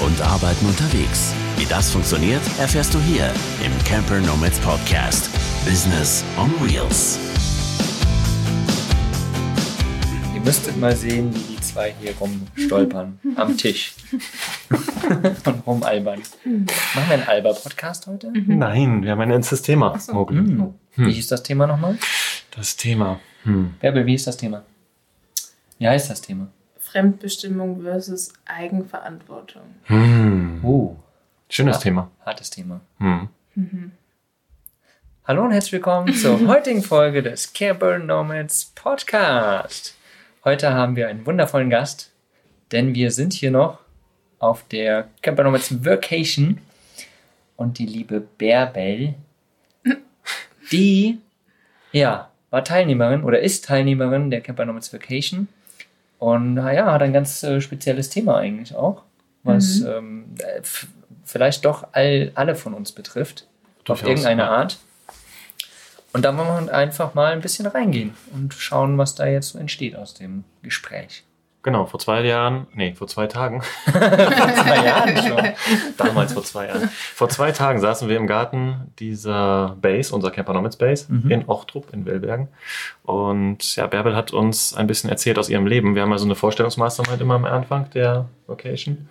und Arbeiten unterwegs. Wie das funktioniert, erfährst du hier im Camper Nomads Podcast. Business on Wheels. Ihr müsstet mal sehen, wie die zwei hier rumstolpern am Tisch und rumalbern. Machen wir einen Alber-Podcast heute? Nein, wir haben ein ernstes Thema, Mogli. Hm. Wie hieß das Thema nochmal? Das Thema. Hm. Bärbel, wie ist das Thema? Wie heißt das Thema? Fremdbestimmung versus Eigenverantwortung. Hm. Oh, Schönes Ja. Thema. hartes Thema. Hm. Hallo und herzlich willkommen zur heutigen Folge des Camper Nomads Podcast. Heute haben wir einen wundervollen Gast, denn wir sind hier noch auf der Camper Nomads Vacation und die liebe Bärbel, die ja war Teilnehmerin oder ist Teilnehmerin der Camper Nomads Vacation und naja, hat ein ganz äh, spezielles Thema eigentlich auch, was ähm, äh, vielleicht doch all, alle von uns betrifft auf Durchaus, irgendeine ja. Art. Und da wollen wir einfach mal ein bisschen reingehen und schauen, was da jetzt so entsteht aus dem Gespräch. Genau, vor zwei Jahren, nee, vor zwei Tagen, Zwei Jahren schon. damals vor zwei Jahren, vor zwei Tagen saßen wir im Garten dieser Base, unser Camper Nomads Base, Mhm. in Ochtrup in Wellbergen. Und ja, Bärbel hat uns ein bisschen erzählt aus ihrem Leben. Wir haben ja so eine Vorstellungsmastermind immer am Anfang der Location.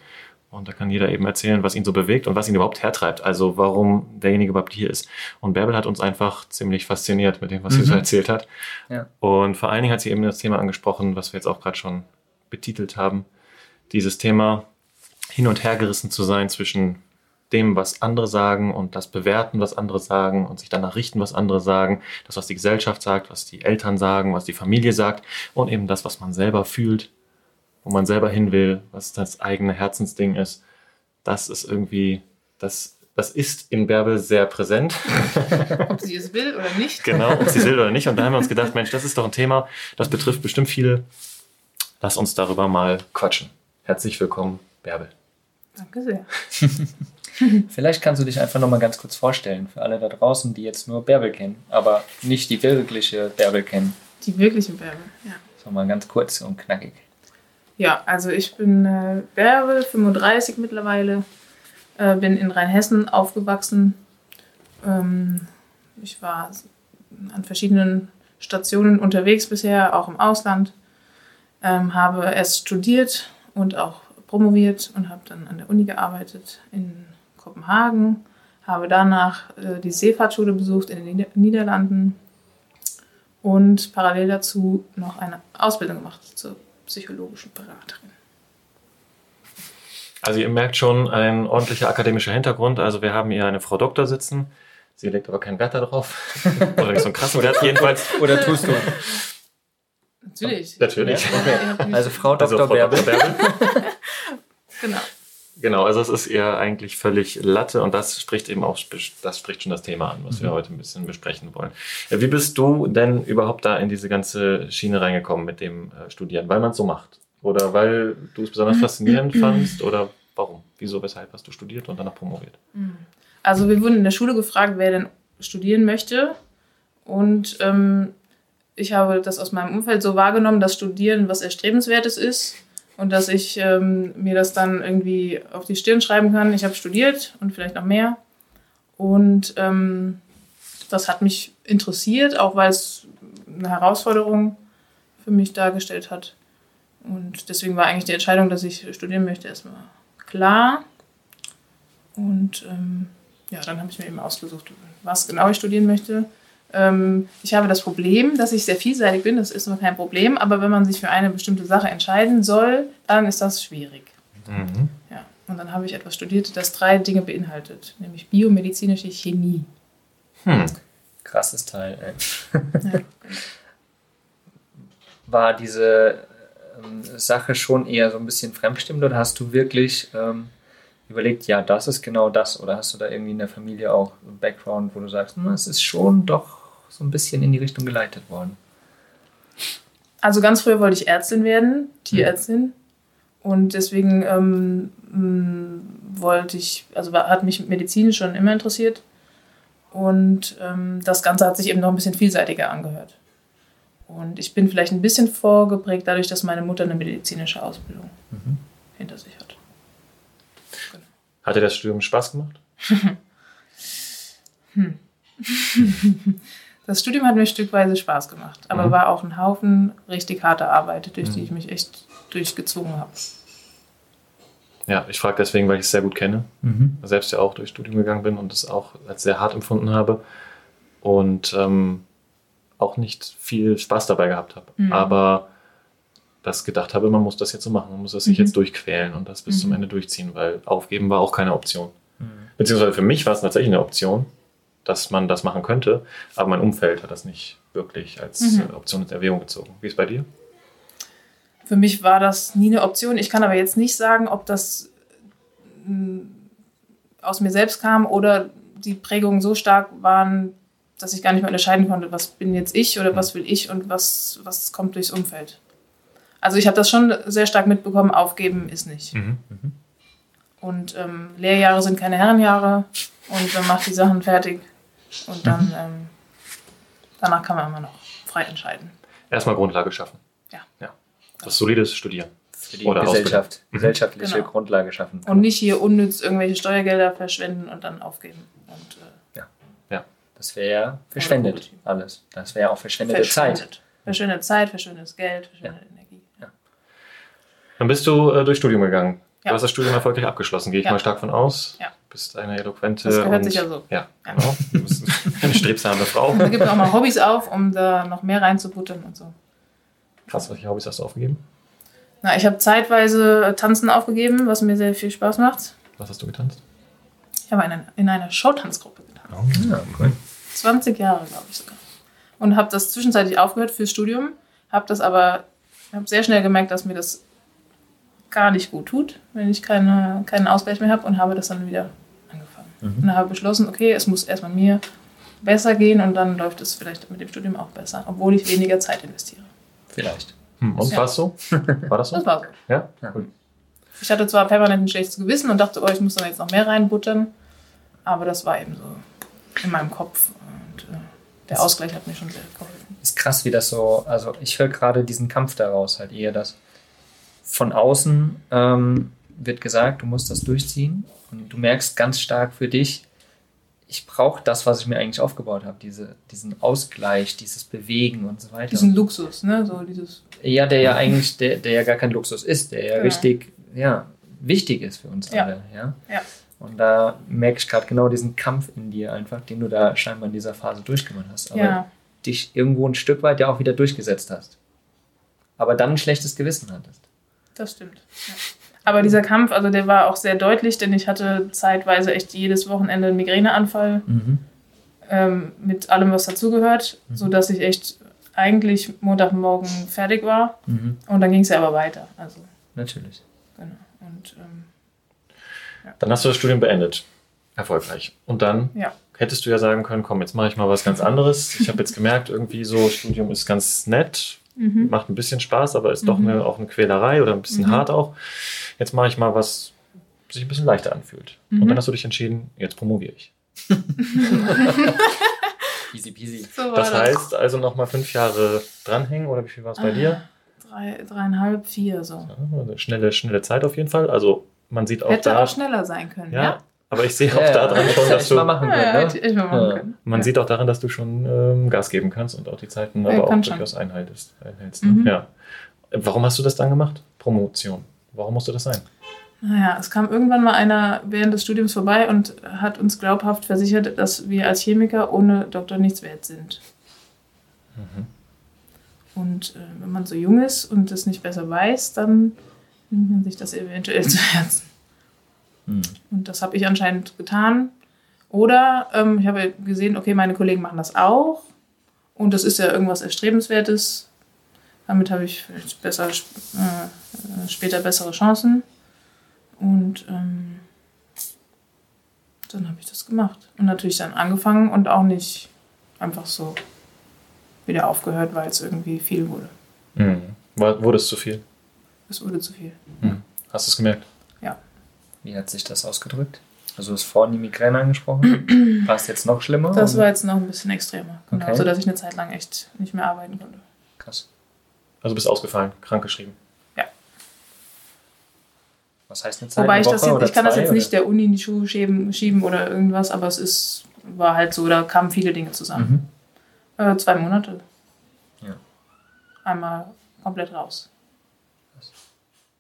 Und da kann jeder eben erzählen, was ihn so bewegt und was ihn überhaupt hertreibt. Also warum derjenige überhaupt hier ist. Und Bärbel hat uns einfach ziemlich fasziniert mit dem, was sie so Mhm. erzählt hat. Ja. Und vor allen Dingen hat sie eben das Thema angesprochen, was wir jetzt auch gerade schon betitelt haben. Dieses Thema hin und her gerissen zu sein zwischen dem, was andere sagen und das Bewerten, was andere sagen und sich danach richten, was andere sagen, das, was die Gesellschaft sagt, was die Eltern sagen, was die Familie sagt und eben das, was man selber fühlt, wo man selber hin will, was das eigene Herzensding ist. Das ist irgendwie, das, das ist in Bärbel sehr präsent. Ob sie es will oder nicht. Genau, ob sie will oder nicht. Und da haben wir uns gedacht, Mensch, das ist doch ein Thema, das betrifft bestimmt viele. Lass uns darüber mal quatschen. Herzlich willkommen, Bärbel. Danke sehr. Vielleicht kannst du dich einfach nochmal ganz kurz vorstellen für alle da draußen, die jetzt nur Bärbel kennen, aber nicht die wirkliche Bärbel kennen. Die wirklichen Bärbel, ja. So mal ganz kurz und knackig. Ja, also ich bin äh, Bärbel, 35 mittlerweile, äh, bin in Rheinhessen aufgewachsen. Ähm, ich war an verschiedenen Stationen unterwegs bisher, auch im Ausland. Ähm, habe erst studiert und auch promoviert und habe dann an der Uni gearbeitet in Kopenhagen. Habe danach äh, die Seefahrtschule besucht in den Nieder Niederlanden und parallel dazu noch eine Ausbildung gemacht zur psychologischen Beraterin. Also ihr merkt schon ein ordentlicher akademischer Hintergrund. Also wir haben hier eine Frau Doktor sitzen. Sie legt aber keinen Wert darauf. Oder nicht so einen krassen Wert jedenfalls. Oder tust du? Natürlich. Natürlich. Ja, okay. Also Frau Also Dr. Frau Bärbel. Dr. Bärbel. Genau. Genau, also es ist ihr eigentlich völlig Latte und das spricht eben auch, das spricht schon das Thema an, was wir heute ein bisschen besprechen wollen. Wie bist du denn überhaupt da in diese ganze Schiene reingekommen mit dem äh, Studieren? Weil man es so macht? Oder weil du es besonders faszinierend fandst? Oder warum? Wieso, weshalb hast du studiert und danach promoviert? Also wir wurden in der Schule gefragt, wer denn studieren möchte. Und ähm, ich habe das aus meinem Umfeld so wahrgenommen, dass Studieren was Erstrebenswertes ist und dass ich ähm, mir das dann irgendwie auf die Stirn schreiben kann. Ich habe studiert und vielleicht noch mehr. Und ähm, das hat mich interessiert, auch weil es eine Herausforderung für mich dargestellt hat. Und deswegen war eigentlich die Entscheidung, dass ich studieren möchte, erstmal klar. Und ähm, ja, dann habe ich mir eben ausgesucht, was genau ich studieren möchte. Ähm, ich habe das Problem, dass ich sehr vielseitig bin, das ist noch kein Problem, aber wenn man sich für eine bestimmte Sache entscheiden soll, dann ist das schwierig. Mhm. Ja. Und dann habe ich etwas studiert, das drei Dinge beinhaltet, nämlich biomedizinische Chemie. Hm. Krasses Teil, ey. Ja. War diese ähm, Sache schon eher so ein bisschen fremdstimmend oder hast du wirklich ähm, überlegt, ja, das ist genau das? Oder hast du da irgendwie in der Familie auch einen Background, wo du sagst, hm, es ist schon doch so ein bisschen in die Richtung geleitet worden? Also ganz früher wollte ich Ärztin werden, Tierärztin. Und deswegen ähm, mh, wollte ich, also hat mich Medizin schon immer interessiert. Und ähm, das Ganze hat sich eben noch ein bisschen vielseitiger angehört. Und ich bin vielleicht ein bisschen vorgeprägt dadurch, dass meine Mutter eine medizinische Ausbildung hinter sich hat. Hat dir das Studium Spaß gemacht? Das Studium hat mir stückweise Spaß gemacht, aber Mhm. war auch ein Haufen richtig harter Arbeit, durch die Mhm. ich mich echt durchgezwungen habe. Ja, ich frage deswegen, weil ich es sehr gut kenne. Mhm. Selbst ja auch durchs Studium gegangen bin und es auch als sehr hart empfunden habe. Und ähm, auch nicht viel Spaß dabei gehabt habe. Mhm. Aber das gedacht habe, man muss das jetzt so machen, man muss das sich Mhm. jetzt durchquälen und das bis zum Mhm. Ende durchziehen, weil aufgeben war auch keine Option. Mhm. Beziehungsweise für mich war es tatsächlich eine Option, dass man das machen könnte, aber mein Umfeld hat das nicht wirklich als Mhm. äh, Option in Erwägung gezogen. Wie ist bei dir? Für mich war das nie eine Option. Ich kann aber jetzt nicht sagen, ob das mm, aus mir selbst kam oder die Prägungen so stark waren, dass ich gar nicht mehr unterscheiden konnte, was bin jetzt ich oder was will ich und was, was kommt durchs Umfeld. Also ich habe das schon sehr stark mitbekommen, aufgeben ist nicht. Und ähm, Lehrjahre sind keine Herrenjahre und man macht die Sachen fertig und dann ähm, danach kann man immer noch frei entscheiden. Erstmal Grundlage schaffen. Ja. ja. Was solides Studieren. Für die Oder Gesellschaft, Mhm. gesellschaftliche Genau. Grundlage schaffen. Und nicht hier unnütz irgendwelche Steuergelder verschwenden und dann aufgeben. Und, äh, Das wäre ja verschwendet alles. Das wäre ja auch verschwendete Zeit. verschwendet. Verschwendete Zeit, verschwendetes Geld, verschwendete Energie. Dann bist du äh, durchs Studium gegangen. Ja. Du hast das Studium erfolgreich abgeschlossen, gehe ich Ja. mal stark von aus. Ja. Bist eine eloquente Das gehört und, sich ja so. Ja, Ja. genau. Du bist eine strebsame Frau. Da gibt auch mal Hobbys auf, um da noch mehr reinzubuttern und so. Krass, welche Hobbys hast du aufgegeben? Na, ich habe zeitweise Tanzen aufgegeben, was mir sehr viel Spaß macht. Was hast du getanzt? Ich habe in einer, in einer Showtanzgruppe getan. Ja, cool. 20 Jahre, glaube ich sogar. Und habe das zwischenzeitlich aufgehört fürs Studium, habe das aber, habe sehr schnell gemerkt, dass mir das gar nicht gut tut, wenn ich keine, keinen Ausgleich mehr habe und habe das dann wieder angefangen. Und habe beschlossen, okay, es muss erstmal mir besser gehen und dann läuft es vielleicht mit dem Studium auch besser, obwohl ich weniger Zeit investiere. Vielleicht. Hm, und Ja. war es so? War das so? Das war so. Ja? Ja. Cool. Ich hatte zwar permanent ein schlechtes Gewissen und dachte, oh, ich muss da jetzt noch mehr reinbuttern, aber das war eben so in meinem Kopf und äh, der Ausgleich hat mir schon sehr geholfen. Ist krass, wie das so, also ich höre gerade diesen Kampf daraus, halt eher das von außen ähm, wird gesagt, du musst das durchziehen du merkst ganz stark für dich, ich brauche das, was ich mir eigentlich aufgebaut habe, diese, diesen Ausgleich, dieses Bewegen und so weiter. Diesen Luxus, ne, so dieses ja, der ja eigentlich, der, der ja gar kein Luxus ist, der ja Genau. richtig, ja, wichtig ist für uns Ja. alle, ja. Ja. Und da merke ich gerade genau diesen Kampf in dir einfach, den du da scheinbar in dieser Phase durchgemacht hast. Aber Ja. dich irgendwo ein Stück weit ja auch wieder durchgesetzt hast. Aber dann ein schlechtes Gewissen hattest. Das stimmt. Ja. Aber dieser Kampf, also der war auch sehr deutlich, denn ich hatte zeitweise echt jedes Wochenende einen Migräneanfall ähm, mit allem, was dazugehört, sodass ich echt eigentlich Montagmorgen fertig war. Mhm. Und dann ging es ja aber weiter. Also, Natürlich. genau. Und ähm, Dann hast du das Studium beendet. Erfolgreich. Und dann ja. hättest du ja sagen können, komm, jetzt mache ich mal was ganz anderes. Ich habe jetzt gemerkt, irgendwie so, Studium ist ganz nett, Mhm. macht ein bisschen Spaß, aber ist doch eine, auch eine Quälerei oder ein bisschen Mhm. hart auch. Jetzt mache ich mal was, was sich ein bisschen leichter anfühlt. Und Mhm. dann hast du dich entschieden, jetzt promoviere ich. Easy peasy. So war Das heißt also nochmal fünf Jahre dranhängen oder wie viel war es bei dir? Drei, dreieinhalb, vier so. Ja, eine schnelle, schnelle Zeit auf jeden Fall. Also man sieht auch Hätte da. auch schneller sein können, ja, ja? aber ich sehe auch Ja, daran schon, dass du. machen können, ne? ich mal machen Ja. können. Man sieht auch daran, dass du schon ähm, Gas geben kannst und auch die Zeiten Ja, aber auch durchaus einhaltest. einhältst, ne? Mhm. ja. Warum hast du das dann gemacht? Promotion. Warum musste das sein? Naja, es kam irgendwann mal einer während des Studiums vorbei und hat uns glaubhaft versichert, dass wir als Chemiker ohne Doktor nichts wert sind. Und äh, wenn man so jung ist und es nicht besser weiß, dann nimmt man sich das eventuell zu Herzen. Hm. Und das habe ich anscheinend getan. Oder ähm, ich habe gesehen, okay, meine Kollegen machen das auch. Und das ist ja irgendwas Erstrebenswertes. Damit habe ich vielleicht besser, äh, äh, später bessere Chancen. Und ähm, dann habe ich das gemacht. Und natürlich dann angefangen und auch nicht einfach so wieder aufgehört, weil es irgendwie viel wurde. War, wurde es zu viel? Es wurde zu viel. Hast du es gemerkt? Wie hat sich das ausgedrückt? Also du hast vorhin die Migräne angesprochen. War es jetzt noch schlimmer? Das oder? war jetzt noch ein bisschen extremer. Genau, Okay. sodass ich eine Zeit lang echt nicht mehr arbeiten konnte. krass. Also bist ausgefallen, krankgeschrieben. Was heißt eine Zeit? Wobei eine ich das jetzt, ich kann das jetzt nicht oder? der Uni in die Schuhe schieben, schieben oder irgendwas, aber es ist, war halt so, da kamen viele Dinge zusammen. Mhm. Äh, zwei Monate. Ja. Einmal komplett raus.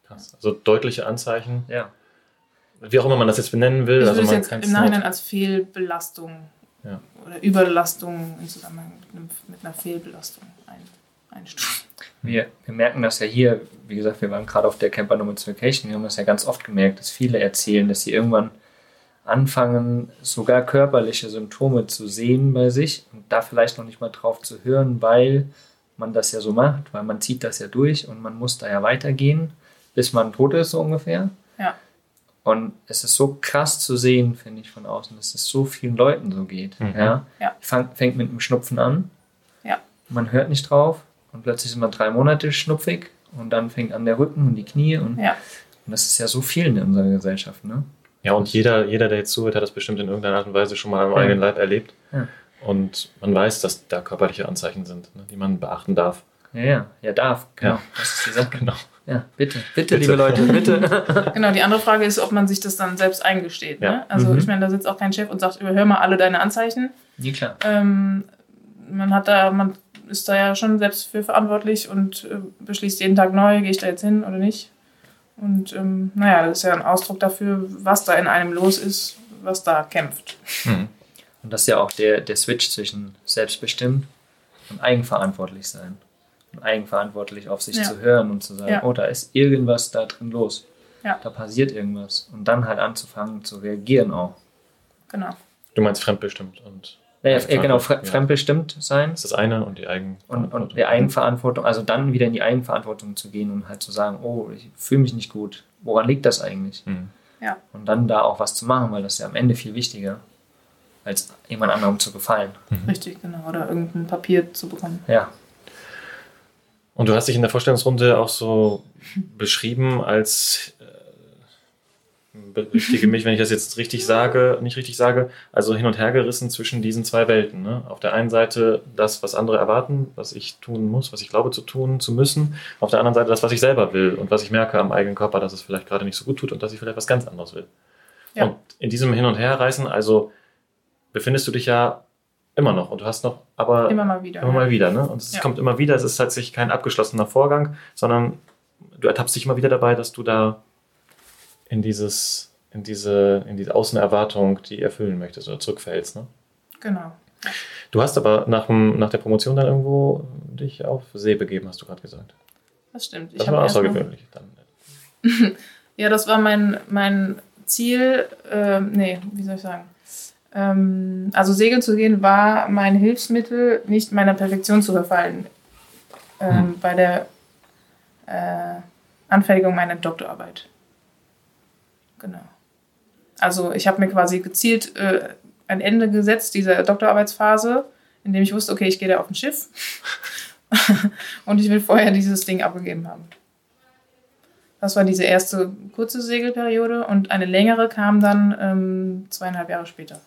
Krass. Also deutliche Anzeichen, Ja. wie auch immer man das jetzt benennen will. Ich also man jetzt im Nachhinein nicht- als Fehlbelastung Ja. oder Überlastung im Zusammenhang mit, einem, mit einer Fehlbelastung ein, einstufen. Wir, wir merken das ja hier, wie gesagt, wir waren gerade auf der Camper Nomads Vacation, wir haben das ja ganz oft gemerkt, dass viele erzählen, dass sie irgendwann anfangen, sogar körperliche Symptome zu sehen bei sich und da vielleicht noch nicht mal drauf zu hören, weil man das ja so macht, weil man zieht das ja durch und man muss da ja weitergehen, bis man tot ist so ungefähr. Ja. Und es ist so krass zu sehen, finde ich, von außen, dass es so vielen Leuten so geht. Mhm. Ja? Ja. Fang, fängt mit einem Schnupfen an. Ja. Man hört nicht drauf und plötzlich ist man drei Monate schnupfig und dann fängt an der Rücken und die Knie und, Ja. und das ist ja so vielen in unserer Gesellschaft. Ne? Ja, und jeder, jeder, der jetzt zuhört, hat das bestimmt in irgendeiner Art und Weise schon mal am Ja. eigenen Leib erlebt. Ja. Und man weiß, dass da körperliche Anzeichen sind, ne, die man beachten darf. Ja, ja, ja, darf. Genau. Ja. Das ist die Sache. Genau. Ja, bitte, bitte, Bitte. liebe Leute, bitte. Genau, die andere Frage ist, ob man sich das dann selbst eingesteht. Ne? Ja. Also Mhm. ich meine, da sitzt auch kein Chef und sagt, überhör mal alle deine Anzeichen. Nee, klar. Ähm, man hat da, man ist da ja schon selbst für verantwortlich und äh, beschließt jeden Tag neu, gehe ich da jetzt hin oder nicht. Und ähm, naja, das ist ja ein Ausdruck dafür, was da in einem los ist, was da kämpft. Mhm. Und das ist ja auch der, der Switch zwischen selbstbestimmt und eigenverantwortlich sein. Und eigenverantwortlich auf sich Ja. zu hören und zu sagen, Ja. oh, da ist irgendwas da drin los. Ja. Da passiert irgendwas. Und dann halt anzufangen zu reagieren auch. Genau. Du meinst fremdbestimmt und Ja, ja, genau, fre Ja. fremdbestimmt sein das ist das eine und die Eigen und, und der Eigenverantwortung, also dann wieder in die Eigenverantwortung zu gehen und halt zu sagen, oh, ich fühle mich nicht gut. Woran liegt das eigentlich? Mhm. Ja. Und dann da auch was zu machen, weil das ist ja am Ende viel wichtiger, als jemand anderem zu gefallen. Richtig, genau. Oder irgendein Papier zu bekommen. Ja, Und du hast dich in der Vorstellungsrunde auch so beschrieben als, berichtige mich, wenn ich das jetzt richtig sage, nicht richtig sage, also hin und her gerissen zwischen diesen zwei Welten. Ne? Auf der einen Seite das, was andere erwarten, was ich tun muss, was ich glaube zu tun, zu müssen. Auf der anderen Seite das, was ich selber will und was ich merke am eigenen Körper, dass es vielleicht gerade nicht so gut tut und dass ich vielleicht was ganz anderes will. Ja. Und in diesem Hin und Herreißen, also befindest du dich ja immer noch und du hast noch, aber Immer mal wieder. Immer mal wieder, ne? Und es Ja. kommt immer wieder, es ist tatsächlich kein abgeschlossener Vorgang, sondern du ertappst dich immer wieder dabei, dass du da in dieses, in diese, in diese Außenerwartung, die erfüllen möchtest oder zurückfällst, ne? Genau. Du hast aber nach, dem, nach der Promotion dann irgendwo dich auf See begeben, hast du gerade gesagt. Das stimmt. Ich Das habe war außergewöhnlich dann. Ja, das war mein, mein Ziel. Ähm, nee, wie soll ich sagen? Ähm, also segeln zu gehen war mein Hilfsmittel, nicht meiner Perfektion zu verfallen. Ähm, Bei der äh, Anfertigung meiner Doktorarbeit. Genau. Also ich habe mir quasi gezielt äh, ein Ende gesetzt, dieser Doktorarbeitsphase, indem ich wusste, okay, ich gehe da auf ein Schiff und ich will vorher dieses Ding abgegeben haben. Das war diese erste kurze Segelperiode und eine längere kam dann ähm, zweieinhalb Jahre später.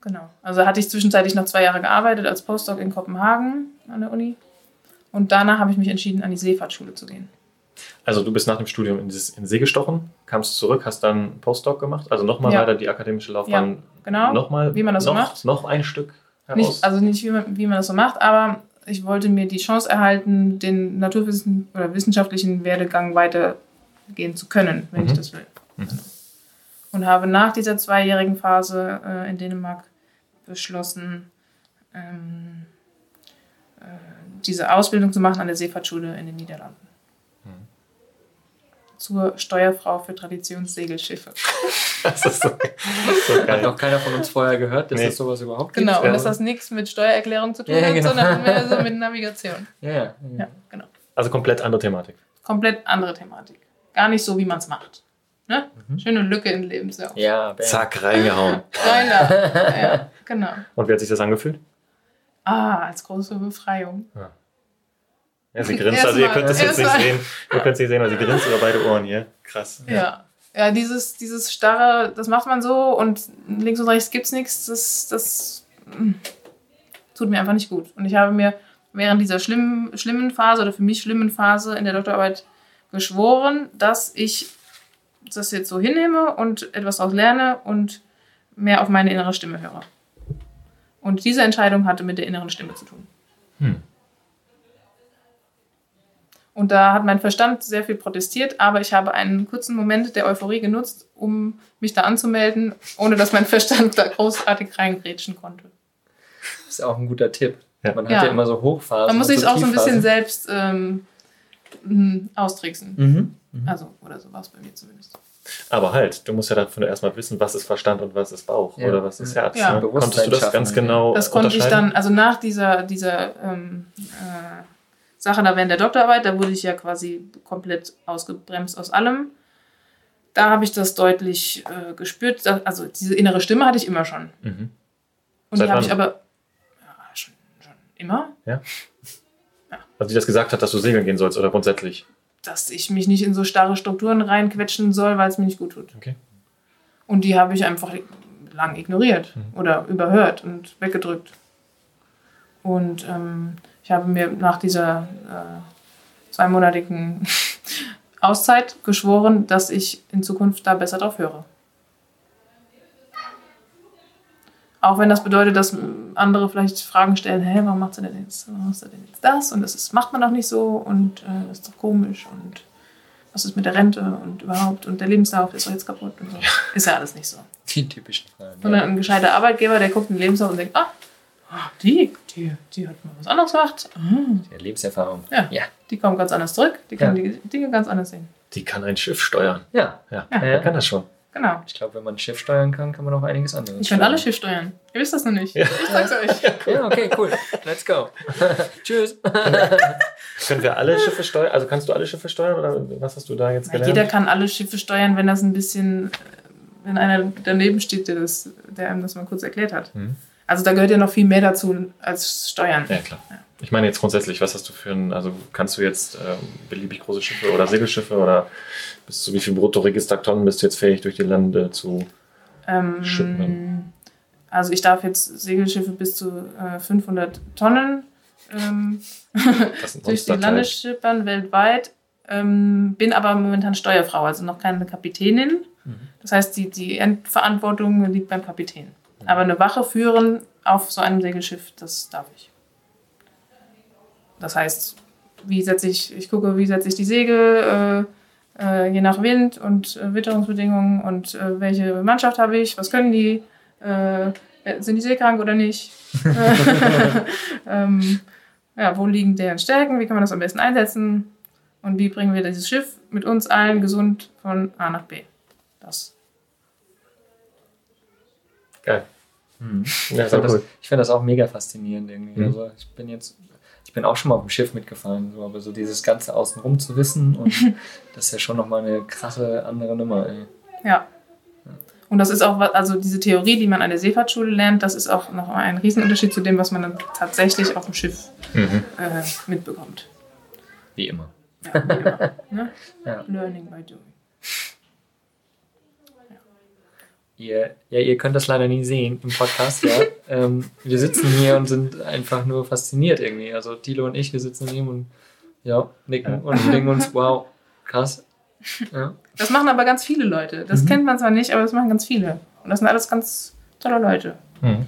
Genau. Also hatte ich zwischenzeitlich noch zwei Jahre gearbeitet als Postdoc in Kopenhagen an der Uni. Und danach habe ich mich entschieden, an die Seefahrtschule zu gehen. Also du bist nach dem Studium in, dieses, in See gestochen, kamst zurück, hast dann Postdoc gemacht, also nochmal Ja. weiter die akademische Laufbahn. Genau. Nochmal, Wie man das so noch, macht. Noch ein Stück heraus. Nicht, also nicht, wie man, wie man das so macht, aber ich wollte mir die Chance erhalten, den naturwissen oder wissenschaftlichen Werdegang weitergehen zu können, wenn Mhm. ich das will. Mhm. Und habe nach dieser zweijährigen Phase äh, in Dänemark beschlossen, ähm, äh, diese Ausbildung zu machen an der Seefahrtschule in den Niederlanden. Zur Steuerfrau für Traditionssegelschiffe. das ist so, so hat geil. noch keiner von uns vorher gehört, dass Nee. es sowas überhaupt gibt. Genau, und dass das nichts mit Steuererklärung zu tun Ja, hat, genau. sondern mehr so mit Navigation. Ja, ja. Ja, genau. Also komplett andere Thematik. komplett andere Thematik. Gar nicht so, wie man es macht. Ne? Mhm. Schöne Lücke im Lebenslauf. Ja, bam. Zack, reingehauen. Reiner. ja, genau. Und wie hat sich das angefühlt? Ah, als große Befreiung. Ja, sie grinst, also ihr könnt es jetzt nicht sehen. Ihr könnt sie sehen, aber sie grinst über beide Ohren hier. Krass. Ja. Ja, dieses, dieses starre, das macht man so und links und rechts gibt's nichts, das, das mm, tut mir einfach nicht gut. Und ich habe mir während dieser schlimmen, schlimmen Phase oder für mich schlimmen Phase in der Doktorarbeit geschworen, dass ich das jetzt so hinnehme und etwas daraus lerne und mehr auf meine innere Stimme höre. Und diese Entscheidung hatte mit der inneren Stimme zu tun. Hm. Und da hat mein Verstand sehr viel protestiert, aber ich habe einen kurzen Moment der Euphorie genutzt, um mich da anzumelden, ohne dass mein Verstand da großartig reingrätschen konnte. Das ist auch ein guter Tipp. Ja. Man hat ja, Ja. immer so Hochphasen. Man muss sich auch so ein bisschen selbst ähm, m, austricksen. Mhm. Also, oder so war es bei mir zumindest. Aber halt, du musst ja davon erstmal wissen, was ist Verstand und was ist Bauch Ja. oder was ist. Herz. Ja. Ne? Konntest du das ganz genau Das konnte ich dann, also nach dieser, dieser ähm, äh, Sache da während der Doktorarbeit, da wurde ich ja quasi komplett ausgebremst aus allem. Da habe ich das deutlich äh, gespürt. Also diese innere Stimme hatte ich immer schon. Mhm. Und Seit die habe ich aber ja, schon, schon immer, Also die das gesagt hat, dass du segeln gehen sollst oder grundsätzlich. dass ich mich nicht in so starre Strukturen reinquetschen soll, weil es mir nicht gut tut. Okay. Und die habe ich einfach lang ignoriert Mhm. oder überhört und weggedrückt. Und ähm, ich habe mir nach dieser äh, zweimonatigen Auszeit geschworen, dass ich in Zukunft da besser drauf höre. Auch wenn das bedeutet, dass andere vielleicht Fragen stellen, hä, warum macht sie denn jetzt, warum macht sie denn jetzt das? Und das ist, macht man doch nicht so und äh, das ist doch komisch und was ist mit der Rente und überhaupt und der Lebenslauf ist doch jetzt kaputt und so. Ist ja alles nicht so. Die typischen Fragen. Sondern ein gescheiter Arbeitgeber, der guckt den Lebenslauf und denkt, ah, ah, die, die, die hat mal was anderes gemacht. Ah, Der Lebenserfahrung. Ja. Ja. Die kommen ganz anders zurück, die können Ja. die Dinge ganz anders sehen. Die kann ein Schiff steuern. Ja. Ja, Ja. wer kann das schon? Genau. Ich glaube, wenn man ein Schiff steuern kann, kann man auch einiges anderes. Ich kann alle. Schiff steuern. Ihr wisst das noch nicht. Ich sag's euch. Ja, okay, cool. Let's go. Tschüss. Können wir alle Schiffe steuern? Also kannst du alle Schiffe steuern oder was hast du da jetzt Na, gelernt? jeder kann alle Schiffe steuern, wenn das ein bisschen, äh, wenn einer daneben steht, der, das, der einem das mal kurz erklärt hat. Mhm. Also da gehört ja noch viel mehr dazu als Steuern. Ja, klar. Ich meine jetzt grundsätzlich, was hast du für ein, also kannst du jetzt ähm, beliebig große Schiffe oder Segelschiffe oder bis zu wie viel Bruttoregistertonnen bist du jetzt fähig, durch die Lande zu. Ähm, Schippen. also ich darf jetzt Segelschiffe bis zu äh, 500 Tonnen ähm, durch die Lande schippern weltweit. Ähm, bin aber momentan Steuerfrau, also noch keine Kapitänin. Mhm. Das heißt, die, die Endverantwortung liegt beim Kapitän. Aber eine Wache führen auf so einem Segelschiff, das darf ich. Das heißt, wie setze ich, ich gucke, wie setze ich die Segel, äh, äh, je nach Wind und äh, Witterungsbedingungen und äh, welche Mannschaft habe ich, was können die, äh, sind die seekrank oder nicht? ähm, ja, wo liegen deren Stärken, wie kann man das am besten einsetzen und wie bringen wir dieses Schiff mit uns allen gesund von A nach B. Das. Geil. Mhm. Ja, Ich finde das, cool. ich find das auch mega faszinierend irgendwie. Mhm. Also ich bin jetzt, ich bin auch schon mal auf dem Schiff mitgefahren, so, aber so dieses Ganze außenrum zu wissen und das ist ja schon nochmal eine krasse andere Nummer, ey. Ja. Und das ist auch, was- also diese Theorie, die man an der Seefahrtsschule lernt, das ist auch noch ein Riesenunterschied zu dem, was man dann tatsächlich auf dem Schiff Mhm. äh, mitbekommt. Wie immer. Ja, wie immer, ne? Ja. Learning by doing. Ihr, ja, ihr könnt das leider nie sehen im Podcast, ja. ähm, wir sitzen hier und sind einfach nur fasziniert irgendwie. Also Thilo und ich, wir sitzen neben und ja, nicken Ja. und denken uns, wow, krass. Ja. Das machen aber ganz viele Leute. Das kennt man zwar nicht, aber das machen ganz viele. Und das sind alles ganz tolle Leute. Mhm.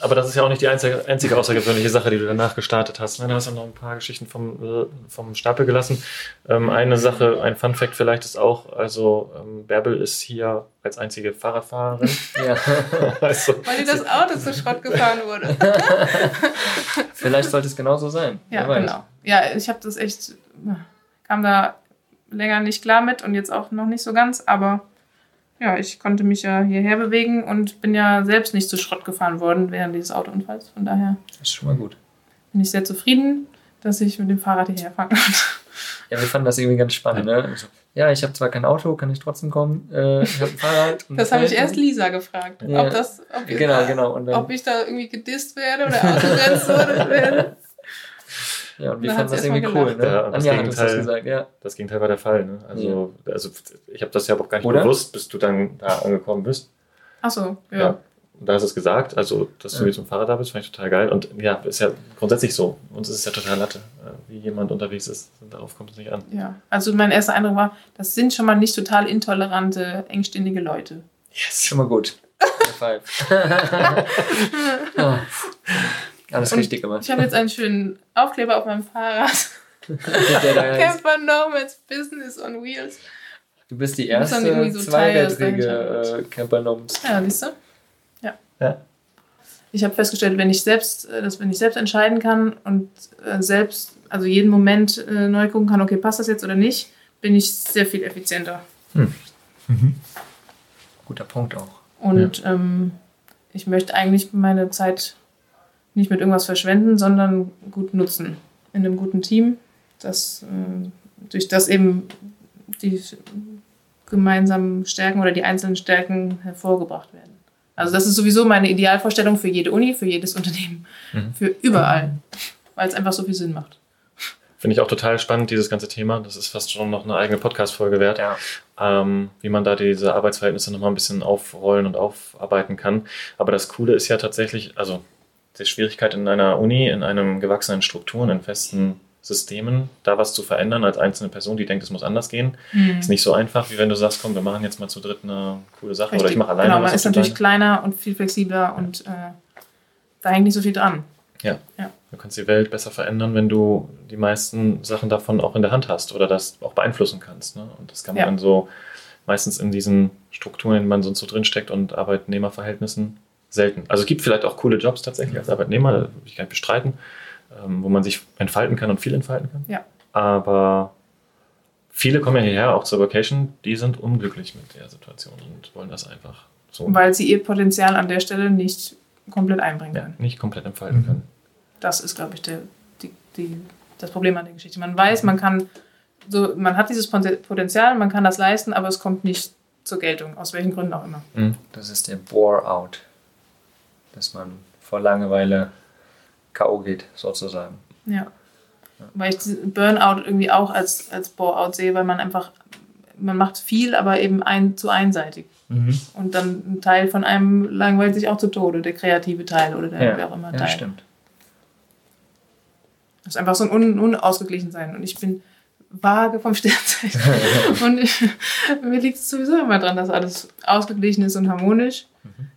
Aber das ist ja auch nicht die einzige, einzige außergewöhnliche Sache, die du danach gestartet hast. ne? Du hast ja noch ein paar Geschichten vom, äh, vom Stapel gelassen. Ähm, eine Sache, ein Fun Fact vielleicht ist auch, also ähm, Bärbel ist hier als einzige Fahrradfahrerin. ja. also, Weil dir das Auto zu Schrott gefahren wurde. Vielleicht sollte es genauso sein. Ja, genau. Ja, ich habe das echt, kam da länger nicht klar mit und jetzt auch noch nicht so ganz, aber ja, ich konnte mich ja hierher bewegen und bin ja selbst nicht zu Schrott gefahren worden während dieses Autounfalls. Von daher Das ist schon mal gut. bin ich sehr zufrieden, dass ich mit dem Fahrrad hierher fahren konnte. Ja, wir fanden das irgendwie ganz spannend. Ne? Ja, ich habe zwar kein Auto, kann ich trotzdem kommen. Äh, ich habe ein Fahrrad. Das habe ich erst Lisa gefragt, Ja. ob, das, ob, Genau, genau. Und dann, ob ich da irgendwie gedisst werde oder ausgegrenzt werde. Ja, und wir fanden das irgendwie cool. Ne? Ja, Anja hat uns das Gegenteil- gesagt, ja. das Gegenteil war der Fall. Ne? Also, also ich habe das ja auch gar nicht Oder? bewusst, bis du dann da angekommen bist. Achso, ja. Ja. Und da ist es gesagt, also, dass du Ja. jetzt mit dem Fahrrad da bist, fand ich total geil. Und ja, ist ja grundsätzlich so. Uns ist es ja total Latte, äh, wie jemand unterwegs ist. Darauf kommt es nicht an. Ja, also mein erster Eindruck war, das sind schon mal nicht total intolerante, engständige Leute. Yes. Schon mal gut. High five. Alles Und richtig gemacht. Ich habe jetzt einen schönen Aufkleber auf meinem Fahrrad. Der da heißt, Camper Nomads Business on Wheels. du bist die erste so zweirädrige reinschreiben. äh, Camper-Noms. Ja, siehst du? Ja. Ja. Ich habe festgestellt, wenn ich selbst, äh, dass wenn ich selbst entscheiden kann und äh, selbst, also jeden Moment äh, neu gucken kann, okay, passt das jetzt oder nicht, bin ich sehr viel effizienter. Guter Punkt auch. Und ähm, ich möchte eigentlich meine Zeit nicht mit irgendwas verschwenden, sondern gut nutzen. In einem guten Team, das, äh, durch das eben die gemeinsamen Stärken oder die einzelnen Stärken hervorgebracht werden. Also das ist sowieso meine Idealvorstellung für jede Uni, für jedes Unternehmen, Mhm. für überall, weil es einfach so viel Sinn macht. Finde ich auch total spannend, dieses ganze Thema. Das ist fast schon noch eine eigene Podcast-Folge wert. Ja. ähm, wie man da diese Arbeitsverhältnisse nochmal ein bisschen aufrollen und aufarbeiten kann. Aber das Coole ist ja tatsächlich, also die Schwierigkeit in einer Uni, in einem gewachsenen Strukturen, in festen Systemen, da was zu verändern als einzelne Person, die denkt, es muss anders gehen, ist nicht so einfach, wie wenn du sagst, komm, wir machen jetzt mal zu dritt eine coole Sache oder ich mache alleine Genau, man ist natürlich Beine. kleiner und viel flexibler und äh, da hängt nicht so viel dran. Ja. Ja. Du kannst die Welt besser verändern, wenn du die meisten Sachen davon auch in der Hand hast oder das auch beeinflussen kannst. Ne? Und das kann man Ja. dann so meistens in diesen Strukturen, in denen man sonst so drinsteckt und Arbeitnehmerverhältnissen selten. Also es gibt vielleicht auch coole Jobs tatsächlich als Arbeitnehmer, da will ich gar nicht bestreiten, ähm, wo man sich entfalten kann und viel entfalten kann. Ja. Aber viele kommen ja hierher, auch zur Vacation, die sind unglücklich mit der Situation und wollen das einfach so Weil sie ihr Potenzial an der Stelle nicht komplett einbringen ja, können. nicht komplett entfalten können. Das ist, glaube ich, der, die, die, das Problem an der Geschichte. Man weiß, man kann, so, man hat dieses Poten- Potenzial, man kann das leisten, aber es kommt nicht zur Geltung, aus welchen Gründen auch immer. Mhm. Das ist der Bore-out. Dass man vor Langeweile K.O. geht, sozusagen. Ja. Weil ich Burnout irgendwie auch als, als Bore-out sehe, weil man einfach, man macht viel, aber eben ein, zu einseitig. Und dann ein Teil von einem langweilt sich auch zu Tode, der kreative Teil oder der wer Ja, auch immer ja Teil. stimmt. Das ist einfach so ein un unausgeglichen sein. Und ich bin vage vom Sternzeichen. und ich, mir liegt es sowieso immer dran, dass alles ausgeglichen ist und harmonisch.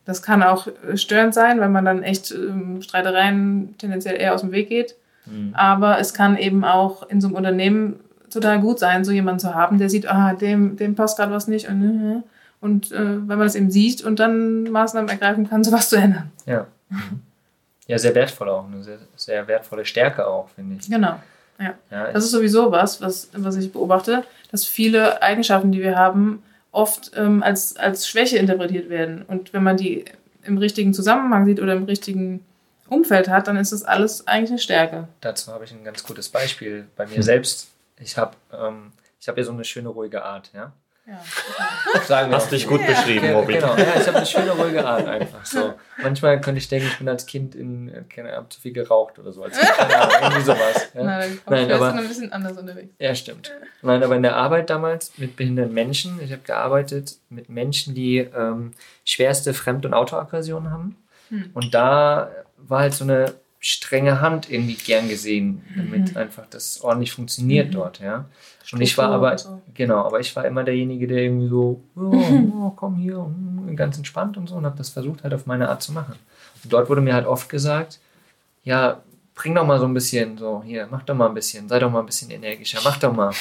Das kann auch äh, störend sein, weil man dann echt ähm, Streitereien tendenziell eher aus dem Weg geht. Mhm. Aber es kann eben auch in so einem Unternehmen total gut sein, so jemanden zu haben, der sieht, ah, dem, dem passt gerade was nicht. Und, äh, und äh, wenn man das eben sieht und dann Maßnahmen ergreifen kann, sowas zu ändern. Ja. Ja, sehr wertvoll auch. Eine sehr, sehr wertvolle Stärke auch, finde ich. Genau. Ja, Das ist sowieso was, was, was ich beobachte, dass viele Eigenschaften, die wir haben, oft ähm, als, als Schwäche interpretiert werden. Und wenn man die im richtigen Zusammenhang sieht oder im richtigen Umfeld hat, dann ist das alles eigentlich eine Stärke. dazu habe ich ein ganz gutes Beispiel bei mir selbst. Ich habe ähm, hab ja so eine schöne, ruhige Art. Ja? Ja. Hast dich gut Ja. beschrieben, Ja, genau, ja, ich habe eine schöne, ruhige Art einfach. So. Manchmal könnte ich denken, ich bin als Kind in, äh, keine Ahnung, zu viel geraucht oder so. Als kind, keine Ahnung, irgendwie sowas. Ja? Nein, Nein, aber- ein bisschen anders unterwegs. Ja, stimmt. Nein, aber in der Arbeit damals mit behinderten Menschen, ich habe gearbeitet mit Menschen, die ähm, schwerste Fremd- und Autoaggressionen haben. Hm. Und da war halt so eine strenge Hand irgendwie gern gesehen, damit einfach das ordentlich funktioniert Mhm. dort, ja. Und ich war aber, so. genau, aber ich war immer derjenige, der irgendwie so, oh, oh, komm hier, ganz entspannt und so und habe das versucht halt auf meine Art zu machen. Und dort wurde mir halt oft gesagt, ja, bring doch mal so ein bisschen, so, hier, mach doch mal ein bisschen, sei doch mal ein bisschen energischer, mach doch mal.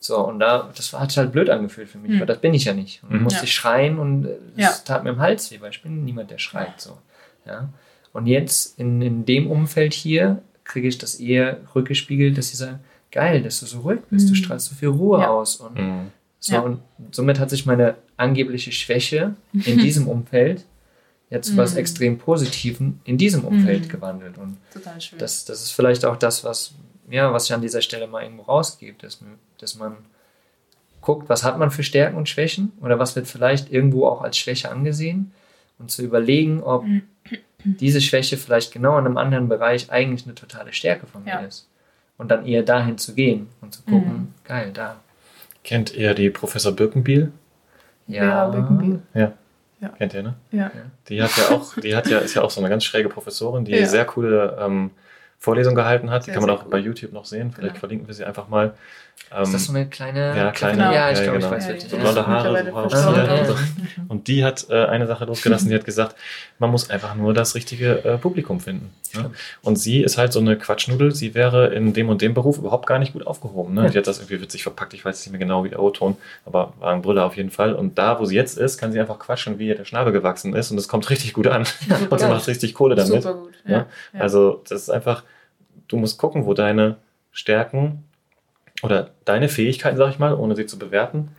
So, und da, das war- hat sich halt blöd angefühlt für mich, Hm. weil das bin ich ja nicht. Und dann Mhm. musste Ja. ich schreien und äh, das Ja. tat mir im Hals weh, weil ich bin niemand, der schreit, so. Ja. Und jetzt in, in dem Umfeld hier kriege ich das eher rückgespiegelt, dass sie sagen, geil, dass du so ruhig bist, du Mhm. strahlst so viel Ruhe Ja. aus. Und, Mhm. so, Ja. und somit hat sich meine angebliche Schwäche in diesem Umfeld jetzt zu was Mhm. extrem Positiven in diesem Umfeld Mhm. gewandelt. Und Total schön. das, das ist vielleicht auch das, was, ja, was ich an dieser Stelle mal irgendwo rausgebe, dass, dass man guckt, was hat man für Stärken und Schwächen oder was wird vielleicht irgendwo auch als Schwäche angesehen und zu überlegen, ob diese Schwäche vielleicht genau in einem anderen Bereich eigentlich eine totale Stärke von mir Ja. ist. Und dann eher dahin zu gehen und zu gucken, Mhm. geil, da. Kennt ihr die Professor Birkenbiel? Ja, Vera Birkenbiel. Ja. Ja. Kennt ihr, ne? Ja. Die hat ja auch, die hat ja, ist ja auch so eine ganz schräge Professorin, die Ja. sehr coole ähm, Vorlesungen gehalten hat. Die Sehr, kann man auch cool. bei YouTube noch sehen. Vielleicht Genau. verlinken wir sie einfach mal. Ähm, Ist das so eine kleine. ja, kleine, Genau. Ja, ich ja, glaube, genau. ich weiß, Ja, welche. so Ja. blonde Haare, so Haare Ja. so. Und die hat äh, eine Sache losgelassen, die hat gesagt, man muss einfach nur das richtige äh, Publikum finden. Ne? Und sie ist halt so eine Quatschnudel, sie wäre in dem und dem Beruf überhaupt gar nicht gut aufgehoben. Ne? Ja. Die hat das irgendwie witzig verpackt, ich weiß nicht mehr genau, wie der O-Ton, aber war ein Brüller auf jeden Fall. Und da, wo sie jetzt ist, kann sie einfach quatschen, wie ihr der Schnabel gewachsen ist und es kommt richtig gut an. und sie Ja. macht richtig Kohle damit. Super gut. Ja? Ja. Ja. Also das ist einfach, du musst gucken, wo deine Stärken oder deine Fähigkeiten, sag ich mal, ohne sie zu bewerten,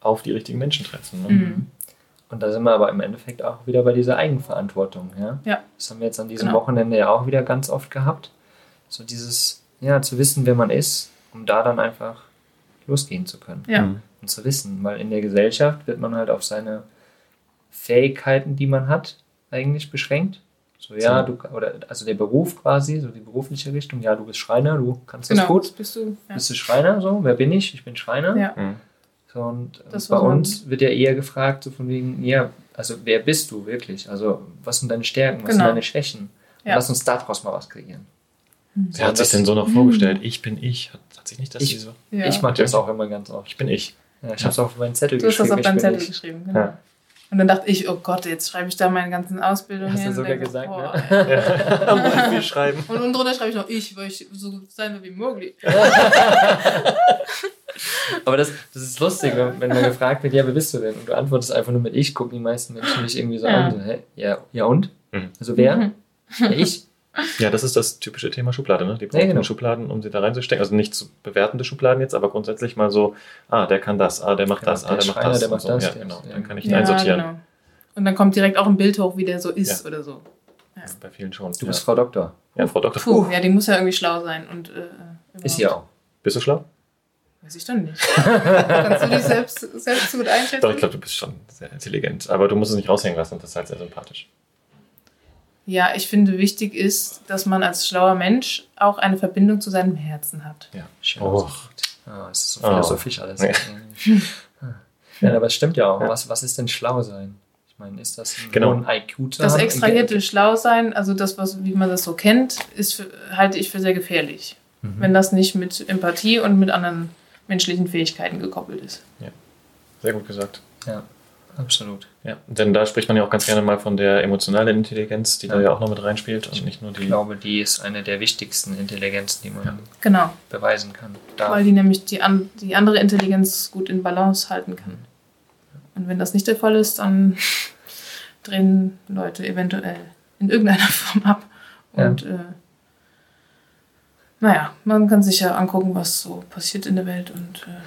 auf die richtigen Menschen treffen. Ne? Mhm. Und da sind wir aber im Endeffekt auch wieder bei dieser Eigenverantwortung. Ja? Ja. Das haben wir jetzt an diesem Genau. Wochenende ja auch wieder ganz oft gehabt. So dieses, ja, zu wissen, wer man ist, um da dann einfach losgehen zu können. Ja. Mhm. Und zu wissen, weil in der Gesellschaft wird man halt auf seine Fähigkeiten, die man hat, eigentlich beschränkt. So, ja, du, oder, also der Beruf quasi, so die berufliche Richtung, ja, du bist Schreiner, du kannst das Genau, gut. bist du. Ja. Bist du Schreiner, so, wer bin ich? Ich bin Schreiner. Ja. Mhm. So, und äh, Das, bei uns wird ja eher gefragt, so von wegen, ja, also wer bist du wirklich? Also was sind deine Stärken, was sind Genau. deine Schwächen? Und Ja. Lass uns daraus mal was kreieren. Wer hat sich denn so noch vorgestellt? Ich bin ich. Hat, hat sich nicht das Ich- so? Ja. Ich mache das auch immer ganz oft. Ich bin ich. Ja, ich habe es auch auf meinen Zettel Du hast das geschrieben. auf deinem ich bin Zettel ich. geschrieben, genau. Ja. Und dann dachte ich, oh Gott, jetzt schreibe ich da meine ganzen Ausbildungen Hast du hin. sogar gesagt, boah, ne? ey. Am Beispiel schreiben. Und unten drunter schreibe ich noch ich, weil ich so sein will wie Mowgli. Aber das, das ist lustig, wenn, wenn man gefragt wird, ja, wer bist du denn? Und du antwortest einfach nur mit ich, gucken die meisten Menschen dich irgendwie so Ja. an. So, hä? Ja, ja und? Mhm. Also wer? Mhm. Ja, ich. Ja, das ist das typische Thema Schublade. Ne? Die brauchen Ja, genau. Schubladen, um sie da reinzustecken. Also nicht zu bewertende Schubladen jetzt, aber grundsätzlich mal so, ah, der kann das, ah, der macht Genau, das, ah, der der macht Schreiner, das. der macht so. das, Ja, genau. Dann kann ich ihn Ja, einsortieren. genau. Und dann kommt direkt auch ein Bild hoch, wie der so ist Ja. oder so. Bei vielen schon. Du ja. bist Frau Doktor. ja, Frau Doktor. Puh, ja, die muss ja irgendwie schlau sein. Und, äh, Ist sie auch. Bist du schlau? Weiß ich dann nicht. Kannst du dich selbst, selbst gut einschätzen? Doch, ich glaube, du bist schon sehr intelligent. Aber du musst es nicht raushängen lassen, das ist halt sehr sympathisch. Ja, ich finde, wichtig ist, dass man als schlauer Mensch auch eine Verbindung zu seinem Herzen hat. Ja. Schön Oh. Ah, es ist so Oh. philosophisch alles. Ja. Ja, aber es stimmt ja auch. Was, was ist denn schlau sein? Ich meine, ist das ein Genau. hohen IQ Das extrahierte Schlausein, also das, was, wie man das so kennt, ist für, halte ich für sehr gefährlich. Mhm. Wenn das nicht mit Empathie und mit anderen menschlichen Fähigkeiten gekoppelt ist. Sehr gut gesagt. Ja, absolut. Ja, denn da spricht man ja auch ganz gerne mal von der emotionalen Intelligenz, die da Ja. ja auch noch mit reinspielt und nicht nur Ich die. glaube, die ist eine der wichtigsten Intelligenzen, die man Ja. Genau, beweisen kann. Darf. weil die nämlich die, an, die andere Intelligenz gut in Balance halten kann. Mhm. Und wenn das nicht der Fall ist, dann drehen Leute eventuell in irgendeiner Form ab. Ja. Und äh, naja, man kann sich ja angucken, was so passiert in der Welt. Und äh,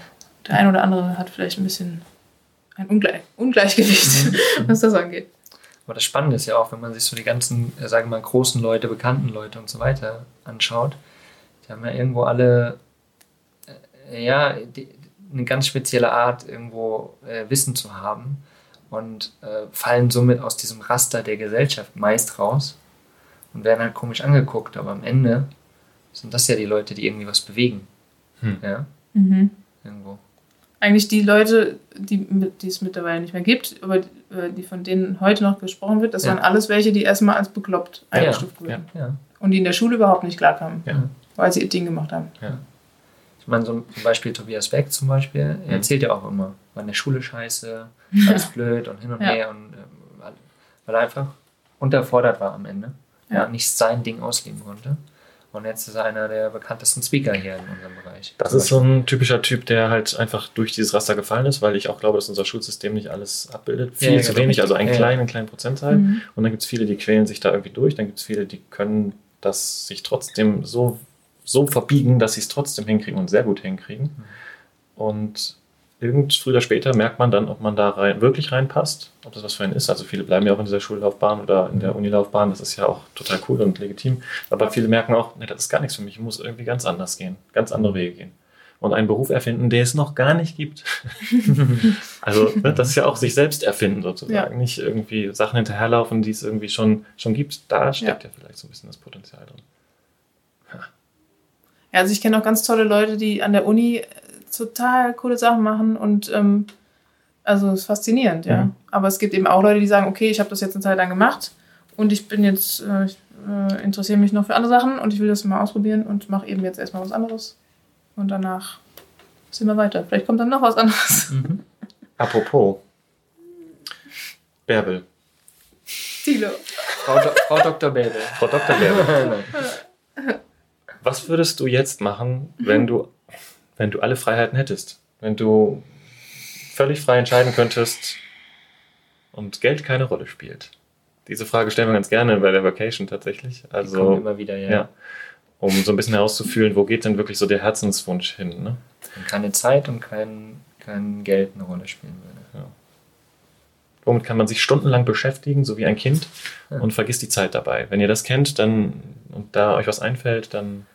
der ein oder andere hat vielleicht ein bisschen ein Ungleich Ungleichgewicht, Mhm. was das angeht. Aber das Spannende ist ja auch, wenn man sich so die ganzen, äh, sagen wir mal, großen Leute, bekannten Leute und so weiter anschaut, die haben ja irgendwo alle, äh, ja, die, eine ganz spezielle Art, irgendwo äh, Wissen zu haben und äh, fallen somit aus diesem Raster der Gesellschaft meist raus und werden halt komisch angeguckt, aber am Ende sind das ja die Leute, die irgendwie was bewegen. Hm. Ja, Mhm. irgendwo. Eigentlich die Leute, die, die es mittlerweile nicht mehr gibt, aber die, äh, die von denen heute noch gesprochen wird, das Ja. waren alles welche, die erstmal als bekloppt eingestuft wurden. Ja. Und die in der Schule überhaupt nicht klarkamen, Ja. weil sie ihr Ding gemacht haben. Ich meine, so zum Beispiel Tobias Beck zum Beispiel, er Mhm. erzählt ja auch immer, war in der Schule scheiße, alles blöd und hin und her und ähm, weil- er einfach unterfordert war am Ende. Ja. nicht sein Ding ausleben konnte. Und jetzt ist er einer der bekanntesten Speaker hier in unserem Bereich. Das ist so ein typischer Typ, der halt einfach durch dieses Raster gefallen ist, weil ich auch glaube, dass unser Schulsystem nicht alles abbildet. Viel Ja, zu genau. wenig, also einen Ja, ja. kleinen, kleinen Prozentteil. Mhm. Und dann gibt es viele, die quälen sich da irgendwie durch. Dann gibt es viele, die können das sich trotzdem so, so verbiegen, dass sie es trotzdem hinkriegen und sehr gut hinkriegen. Und irgend früher oder später merkt man dann, ob man da rein, wirklich reinpasst, ob das was für einen ist. Also viele bleiben ja auch in dieser Schullaufbahn oder in der Unilaufbahn. Das ist ja auch total cool und legitim. Aber viele merken auch, nee, das ist gar nichts für mich. Ich muss irgendwie ganz anders gehen, ganz andere Wege gehen. Und einen Beruf erfinden, der es noch gar nicht gibt. also ne, das ist ja auch sich selbst erfinden sozusagen. Ja. Nicht irgendwie Sachen hinterherlaufen, die es irgendwie schon, schon gibt. Da steckt ja. vielleicht so ein bisschen das Potenzial drin. Ja, also ich kenne auch ganz tolle Leute, die an der Uni total coole Sachen machen und ähm, Also es ist faszinierend, ja. Mhm. Aber es gibt eben auch Leute, die sagen, okay, ich habe das jetzt eine Zeit lang gemacht und ich bin jetzt, äh, ich äh, interessiere mich noch für andere Sachen und ich will das mal ausprobieren und mache eben jetzt erstmal was anderes. Und danach sind wir weiter. Vielleicht kommt dann noch was anderes. Mhm. Apropos. Bärbel. Thilo. Frau, Do Frau Dr. Bäbel. Frau Dr. Bärbel. Was würdest du jetzt machen, wenn du, wenn du alle Freiheiten hättest? Wenn du völlig frei entscheiden könntest und Geld keine Rolle spielt? Diese Frage stellen wir ganz gerne bei der Vacation tatsächlich. Kommt Also, immer wieder, ja. ja. um so ein bisschen herauszufühlen, wo geht denn wirklich so der Herzenswunsch hin? Ne? Und keine Zeit und kein, kein Geld eine Rolle spielen würde. Womit kann man sich stundenlang beschäftigen, so wie ein Kind, Ja. und vergisst die Zeit dabei. Wenn ihr das kennt, dann und da euch was einfällt, dann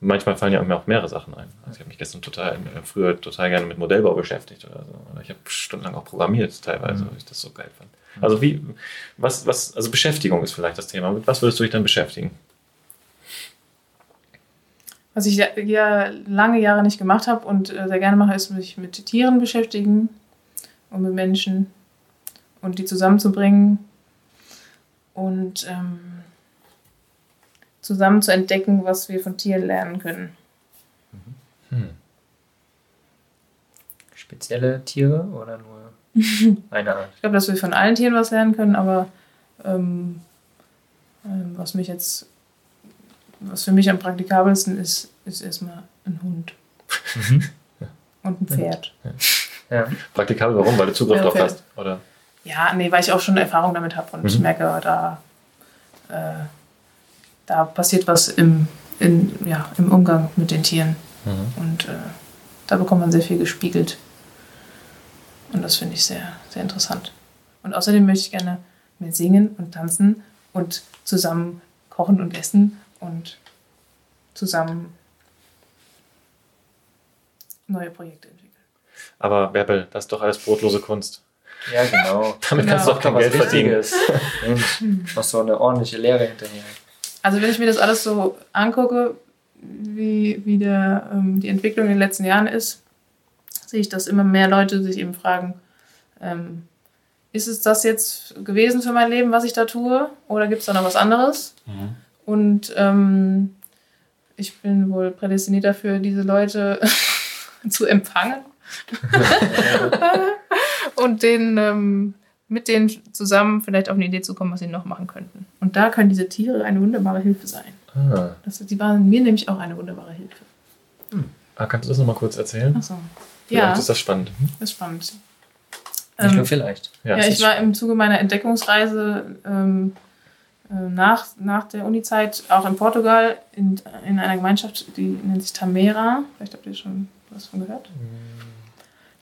manchmal fallen ja mir auch mehrere Sachen ein. Also ich habe mich gestern total, äh, früher total gerne mit Modellbau beschäftigt oder so. Oder ich habe stundenlang auch programmiert teilweise, Mhm. weil ich das so geil fand. Also wie, was, was, also Beschäftigung ist vielleicht das Thema. Mit was würdest du dich dann beschäftigen? Was ich ja, lange Jahre nicht gemacht habe und äh, sehr gerne mache, ist mich mit Tieren beschäftigen und mit Menschen und die zusammenzubringen und ähm, zusammen zu entdecken, was wir von Tieren lernen können. Spezielle Tiere oder nur eine Art? Ich glaube, dass wir von allen Tieren was lernen können, aber ähm, ähm, was mich jetzt, was für mich am praktikabelsten ist, ist erstmal ein Hund und ein Pferd. Ja. Praktikabel, warum? Weil du Zugriff Ja, drauf hast? Oder? Ja, nee, weil ich auch schon Erfahrung damit habe und Mhm. merke, da, äh, da passiert was im, in, ja, im Umgang mit den Tieren. Mhm. Und äh, da bekommt man sehr viel gespiegelt. Und das finde ich sehr, sehr interessant. Und außerdem möchte ich gerne mehr singen und tanzen und zusammen kochen und essen und zusammen neue Projekte entwickeln. Aber Bärbel, das ist doch alles brotlose Kunst. Ja, genau. Damit kannst du Genau. doch kein Geld verdienen. Mensch, noch so eine ordentliche Lehre hinterher. Also wenn ich mir das alles so angucke, wie, wie der, ähm, die Entwicklung in den letzten Jahren ist, sehe ich, dass immer mehr Leute sich eben fragen, ähm, ist es das jetzt gewesen für mein Leben, was ich da tue? Oder gibt es da noch was anderes? Und ähm, ich bin wohl prädestiniert dafür, diese Leute zu empfangen und denen, ähm, mit denen zusammen vielleicht auf eine Idee zu kommen, was sie noch machen könnten. Und da können diese Tiere eine wunderbare Hilfe sein. Ah. Das, die waren mir nämlich auch eine wunderbare Hilfe. ah, kannst du das nochmal kurz erzählen? Achso. Vielleicht Ja, ist das spannend. das ist spannend. Nicht Ähm, nur vielleicht. Ja, ist ich war im Zuge meiner Entdeckungsreise ähm, äh, nach, nach der Unizeit auch in Portugal in, in einer Gemeinschaft, die nennt sich Tamera. Vielleicht habt ihr schon was von gehört. Das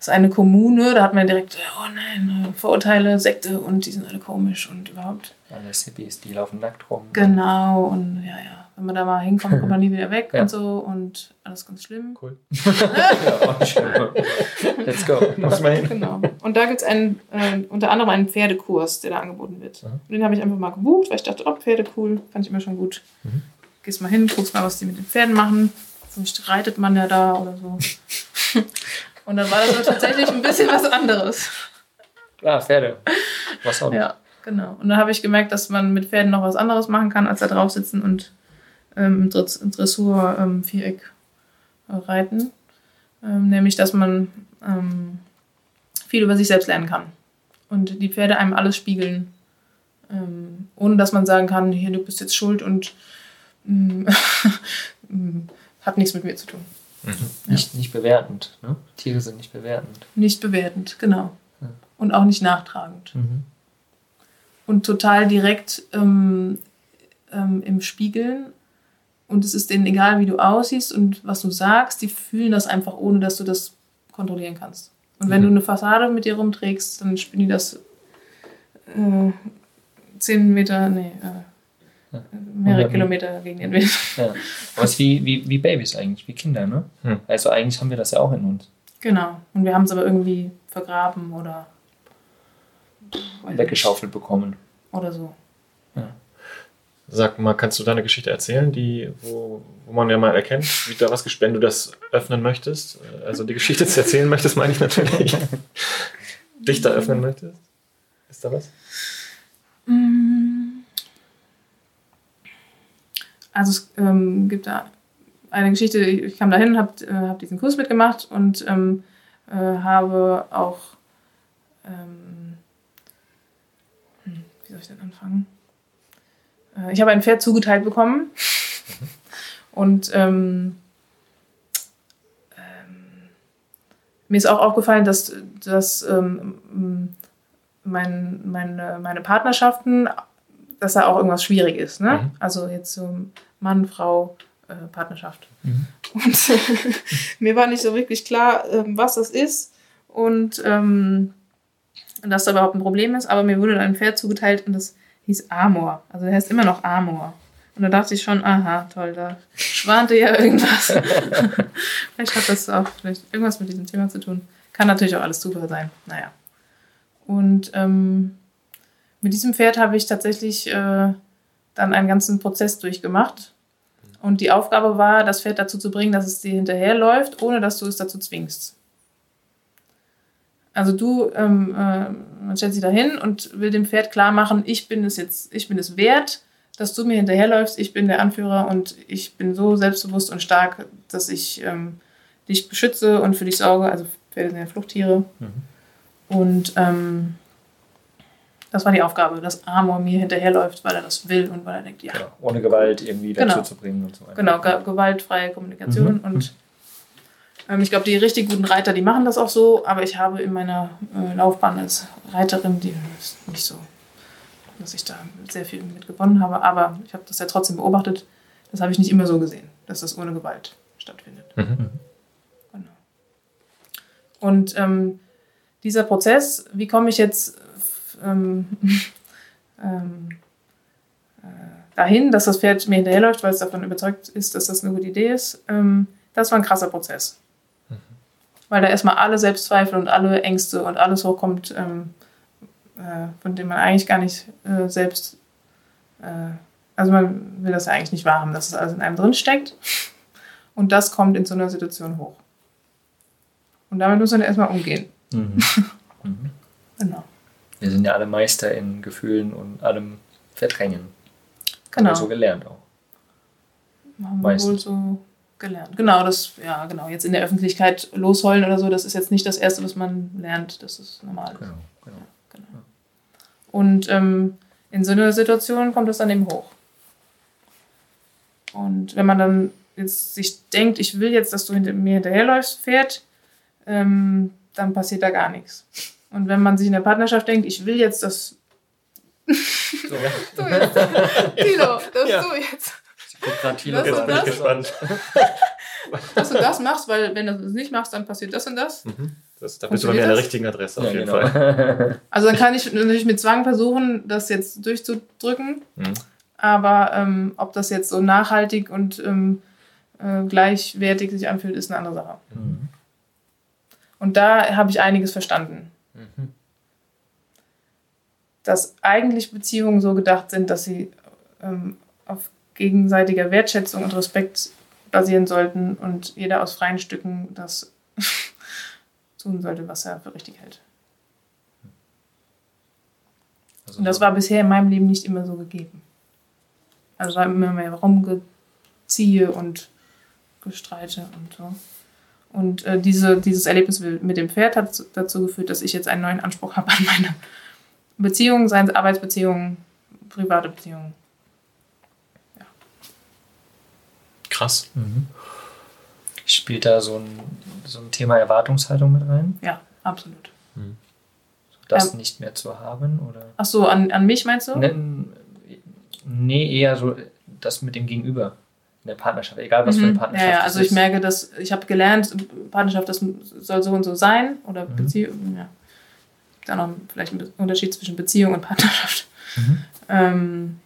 ist eine Kommune, da hat man direkt, oh nein, äh, Vorurteile, Sekte und die sind alle komisch und überhaupt. Alle Hippies, die laufen nackt rum. Genau, und ja, ja. Wenn man da mal hinkommt, kommt man nie wieder weg Ja. und so und alles ganz schlimm. cool. Ja, schlimm. Let's go. Muss mal hin. Genau. Und da gibt es einen, äh, unter anderem einen Pferdekurs, der da angeboten wird. Und den habe ich einfach mal gebucht, weil ich dachte, oh, Pferde cool, fand ich immer schon gut. Mhm. Gehst mal hin, guckst mal, was die mit den Pferden machen. Vielleicht reitet man ja da oder so. Und dann war das aber tatsächlich ein bisschen was anderes. Klar, Pferde. Was auch Ja, genau. Und dann habe ich gemerkt, dass man mit Pferden noch was anderes machen kann, als da drauf sitzen und ähm, im Dress- im Dressur-Viereck äh, reiten. Ähm, nämlich, dass man ähm, viel über sich selbst lernen kann. Und die Pferde einem alles spiegeln. Ähm, ohne dass man sagen kann, hier, du bist jetzt schuld und mm, hat nichts mit mir zu tun. Nicht, nicht bewertend. Ne? Tiere sind nicht bewertend. Nicht bewertend, genau. Ja. Und auch nicht nachtragend. und total direkt ähm, ähm, im Spiegeln. Und es ist denen egal, wie du aussiehst und was du sagst. Die fühlen das einfach, ohne dass du das kontrollieren kannst. Und wenn Mhm. du eine Fassade mit dir rumträgst, dann spielen die das äh, zehn Meter, nee, äh, Ja. mehrere Kilometer gegen den Wind. Ja. Aber es ist wie, wie, wie Babys eigentlich, wie Kinder, ne? Hm. Also eigentlich haben wir das ja auch in uns. Genau. Und wir haben es aber irgendwie vergraben oder. Weggeschaufelt bekommen. Oder so. Sag mal, kannst du deine Geschichte erzählen, die, wo, wo man ja mal erkennt, wie da was, wenn du das öffnen möchtest, äh, also die Geschichte zu erzählen möchtest, meine ich natürlich. dich da öffnen möchtest? Ist da was? Also es ähm, gibt da eine Geschichte, ich kam dahin, habe äh, hab diesen Kurs mitgemacht und ähm, äh, habe auch, ähm, hm, wie soll ich denn anfangen? Äh, ich habe ein Pferd zugeteilt bekommen und ähm, ähm, mir ist auch aufgefallen, dass, dass ähm, mein, meine, meine Partnerschaften, dass da auch irgendwas schwierig ist. Ne? Mhm. Also jetzt so Mann, Frau, äh, Partnerschaft. Und mir war nicht so wirklich klar, ähm, was das ist und ähm, dass da überhaupt ein Problem ist, aber mir wurde dann ein Pferd zugeteilt und das hieß Amor. Also der heißt immer noch Amor. Und da dachte ich schon, aha, toll, da schwante ja irgendwas. vielleicht hat das auch vielleicht irgendwas mit diesem Thema zu tun. Kann natürlich auch alles Zufall sein. Naja. Und ähm, mit diesem Pferd habe ich tatsächlich äh, dann einen ganzen Prozess durchgemacht. Und die Aufgabe war, das Pferd dazu zu bringen, dass es dir hinterherläuft, ohne dass du es dazu zwingst. Also du, ähm, äh, man stellt sich da hin und will dem Pferd klar machen, ich bin es jetzt, ich bin es wert, dass du mir hinterherläufst, ich bin der Anführer und ich bin so selbstbewusst und stark, dass ich ähm, dich beschütze und für dich sorge. Also Pferde sind ja Fluchttiere. Und ähm, das war die Aufgabe, dass Amor mir hinterherläuft, weil er das will und weil er denkt, ja, Genau. Ohne Gewalt irgendwie dazu Genau. zu bringen und so weiter. Genau, ge gewaltfreie Kommunikation. Mhm. Und ähm, ich glaube, die richtig guten Reiter, die machen das auch so, aber ich habe in meiner äh, Laufbahn als Reiterin, die ist nicht so, dass ich da sehr viel mit gewonnen habe, aber ich habe das ja trotzdem beobachtet. Das habe ich nicht immer so gesehen, dass das ohne Gewalt stattfindet. Mhm. Genau. Und ähm, dieser Prozess, wie komme ich jetzt ähm, ähm, äh, dahin, dass das Pferd mir hinterherläuft, weil es davon überzeugt ist, dass das eine gute Idee ist, ähm, das war ein krasser Prozess. Weil da erstmal alle Selbstzweifel und alle Ängste und alles hochkommt, ähm, äh, von dem man eigentlich gar nicht äh, selbst, äh, also man will das ja eigentlich nicht wahrhaben, dass es alles in einem drin steckt. Und das kommt in so einer Situation hoch. Und damit muss man erstmal umgehen. Mhm. Genau. Wir sind ja alle Meister in Gefühlen und allem Verdrängen. Haben Genau. wir so gelernt auch. Haben wir wohl so gelernt. Genau, das, ja, genau. Jetzt in der Öffentlichkeit losheulen oder so, das ist jetzt nicht das Erste, was man lernt. Das ist normal. Genau, genau. Genau. Und ähm, in so einer Situation kommt es dann eben hoch. Und wenn man dann jetzt sich denkt, ich will jetzt, dass du hinter mir hinterherläufst, Pferd, ähm, dann passiert da gar nichts. Und wenn man sich in der Partnerschaft denkt, ich will jetzt, dass So, ja. du jetzt, Tilo, dass Ja. du jetzt, Guck grad Thilo Das Jetzt bin ich das? gespannt. dass du das machst, weil wenn du das nicht machst, dann passiert das und das. Das, da bist du bei mir an der das? richtigen Adresse auf Ja, jeden genau. Fall. Also dann kann ich natürlich mit Zwang versuchen, das jetzt durchzudrücken. Mhm. Aber ähm, ob das jetzt so nachhaltig und ähm, äh, gleichwertig sich anfühlt, ist eine andere Sache. Mhm. Und da habe ich einiges verstanden. Dass eigentlich Beziehungen so gedacht sind, dass sie ähm, auf gegenseitiger Wertschätzung und Respekt basieren sollten und jeder aus freien Stücken das tun sollte, was er für richtig hält. Also Und das war bisher in meinem Leben nicht immer so gegeben. Also war immer mehr Rumgeziehe und Gestreite und so. Und äh, diese, dieses Erlebnis mit dem Pferd hat dazu geführt, dass ich jetzt einen neuen Anspruch habe an meine Beziehungen, seien es Arbeitsbeziehungen, private Beziehungen. Krass. Mhm. Spielt da so ein, so ein Thema Erwartungshaltung mit rein? Ja, absolut. Das Ähm. nicht mehr zu haben? Oder? Ach so, an, an mich meinst du? Ne, nee, eher so das mit dem Gegenüber in der Partnerschaft, egal was für eine Mhm. Partnerschaft Ja, ja, also ich ist. merke, dass ich habe gelernt, Partnerschaft, das soll so und so sein oder Mhm. Beziehung. Ja. Dann noch vielleicht ein Unterschied zwischen Beziehung und Partnerschaft. Mhm. Ähm,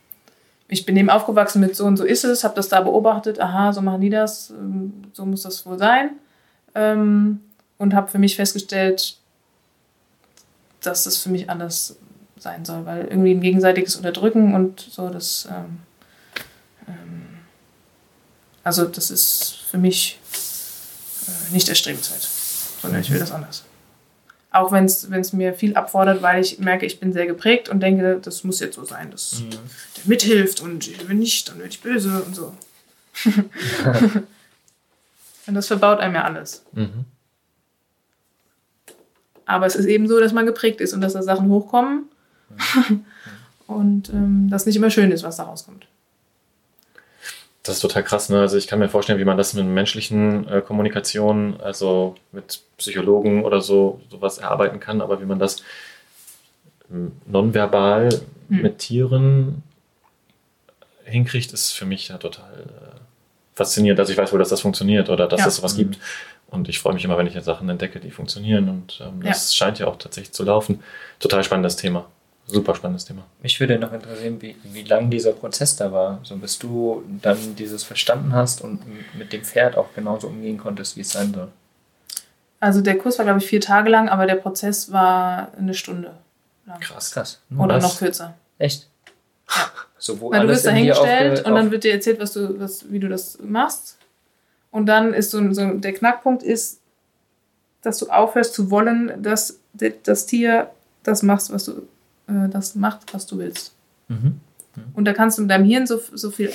ich bin eben aufgewachsen mit so und so ist es, habe das da beobachtet, aha, so machen die das, ähm, so muss das wohl sein. Ähm, und habe für mich festgestellt, dass das für mich anders sein soll, weil irgendwie ein gegenseitiges Unterdrücken und so, das, ähm, also das ist für mich äh, nicht erstrebenswert, sondern ich will das anders. Auch wenn es mir viel abfordert, weil ich merke, ich bin sehr geprägt und denke, das muss jetzt so sein, dass Mhm. der mithilft und wenn nicht, dann werde ich böse und so. und das verbaut einem ja alles. Mhm. Aber es ist eben so, dass man geprägt ist und dass da Sachen hochkommen und ähm, das nicht immer schön ist, was da rauskommt. Das ist total krass, ne? Also ich kann mir vorstellen, wie man das mit menschlichen äh, Kommunikation, also mit Psychologen oder so, sowas erarbeiten kann, aber wie man das ähm, nonverbal Hm. mit Tieren hinkriegt, ist für mich ja total äh, faszinierend, dass ich weiß, wo das, das funktioniert oder dass Ja. es sowas Mhm. gibt. Und ich freue mich immer, wenn ich jetzt Sachen entdecke, die funktionieren. Und ähm, Ja. das scheint ja auch tatsächlich zu laufen. Total spannendes Thema. Super spannendes Thema. Mich würde noch interessieren, wie, wie lang dieser Prozess da war. So bis du dann dieses verstanden hast und mit dem Pferd auch genauso umgehen konntest, wie es sein soll. Also der Kurs war, glaube ich, vier Tage lang, aber der Prozess war eine Stunde lang. Krass. Krass. Nur Oder Was? noch kürzer. Echt? So, wo Weil du wirst da hingestellt und dann wird dir erzählt, was du, was, wie du das machst. Und dann ist so, ein- so der Knackpunkt ist, dass du aufhörst zu wollen, dass das Tier das macht, was du, äh, das macht, was du willst. Mhm. Und da kannst du mit deinem Hirn so, so viel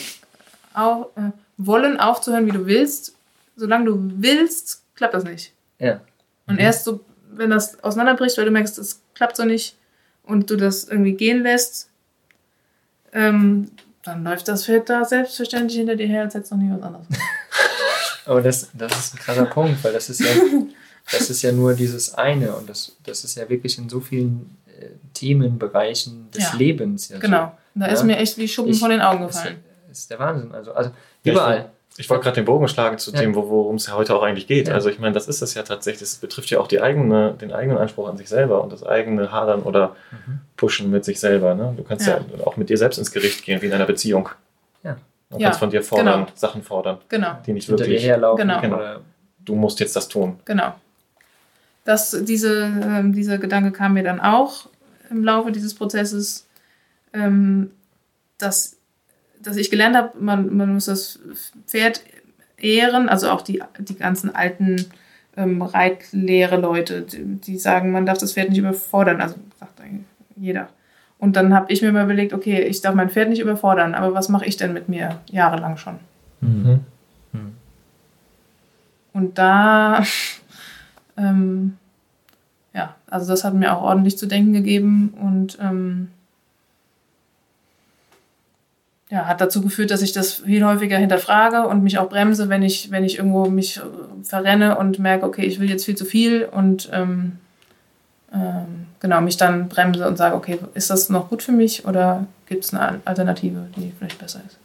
au, äh, wollen aufzuhören, wie du willst. Solange du willst, klappt das nicht. Ja. Und erst so, wenn das auseinanderbricht, weil du merkst, das klappt so nicht und du das irgendwie gehen lässt, ähm, dann läuft das Pferd da selbstverständlich hinter dir her, als hätte es noch nie was anderes. Aber das, das ist ein krasser Punkt, weil das ist ja, das ist ja nur dieses eine und das, das ist ja wirklich in so vielen Themenbereichen des Ja. Lebens. Ja Genau. Da ist Ja. mir echt wie Schuppen Ich- von den Augen So. Ist, gefallen. ist der Wahnsinn. Also, also überall. Ich wollte gerade den Bogen schlagen zu Ja. dem, wo- worum es ja heute auch eigentlich geht. Ja. Also ich meine, das ist es ja tatsächlich. Es betrifft ja auch die eigene, den eigenen Anspruch an sich selber und das eigene Hadern oder Mhm. Pushen mit sich selber. Ne? Du kannst ja. Ja. auch mit dir selbst ins Gericht gehen, wie in einer Beziehung. Ja. Du Ja, kannst von dir fordern, genau. Sachen fordern, Genau, die nicht Hinter wirklich. herlaufen. Genau. Oder, Du musst jetzt das tun. genau. Das, diese, ähm, dieser Gedanke kam mir dann auch im Laufe dieses Prozesses, ähm, dass, dass ich gelernt habe, man, man muss das Pferd ehren, also auch die, die ganzen alten ähm, Reitlehre-Leute, die, die sagen, man darf das Pferd nicht überfordern, also sagt eigentlich jeder. Und dann habe ich mir mal überlegt, okay, ich darf mein Pferd nicht überfordern, aber was mache ich denn mit mir jahrelang schon? Mhm. Und da, ähm, ja, also das hat mir auch ordentlich zu denken gegeben und ähm, ja, hat dazu geführt, dass ich das viel häufiger hinterfrage und mich auch bremse, wenn ich, wenn ich irgendwo mich äh, verrenne und merke, okay, ich will jetzt viel zu viel und ähm, ähm, genau, mich dann bremse und sage, okay, ist das noch gut für mich oder gibt es eine Alternative, die vielleicht besser ist?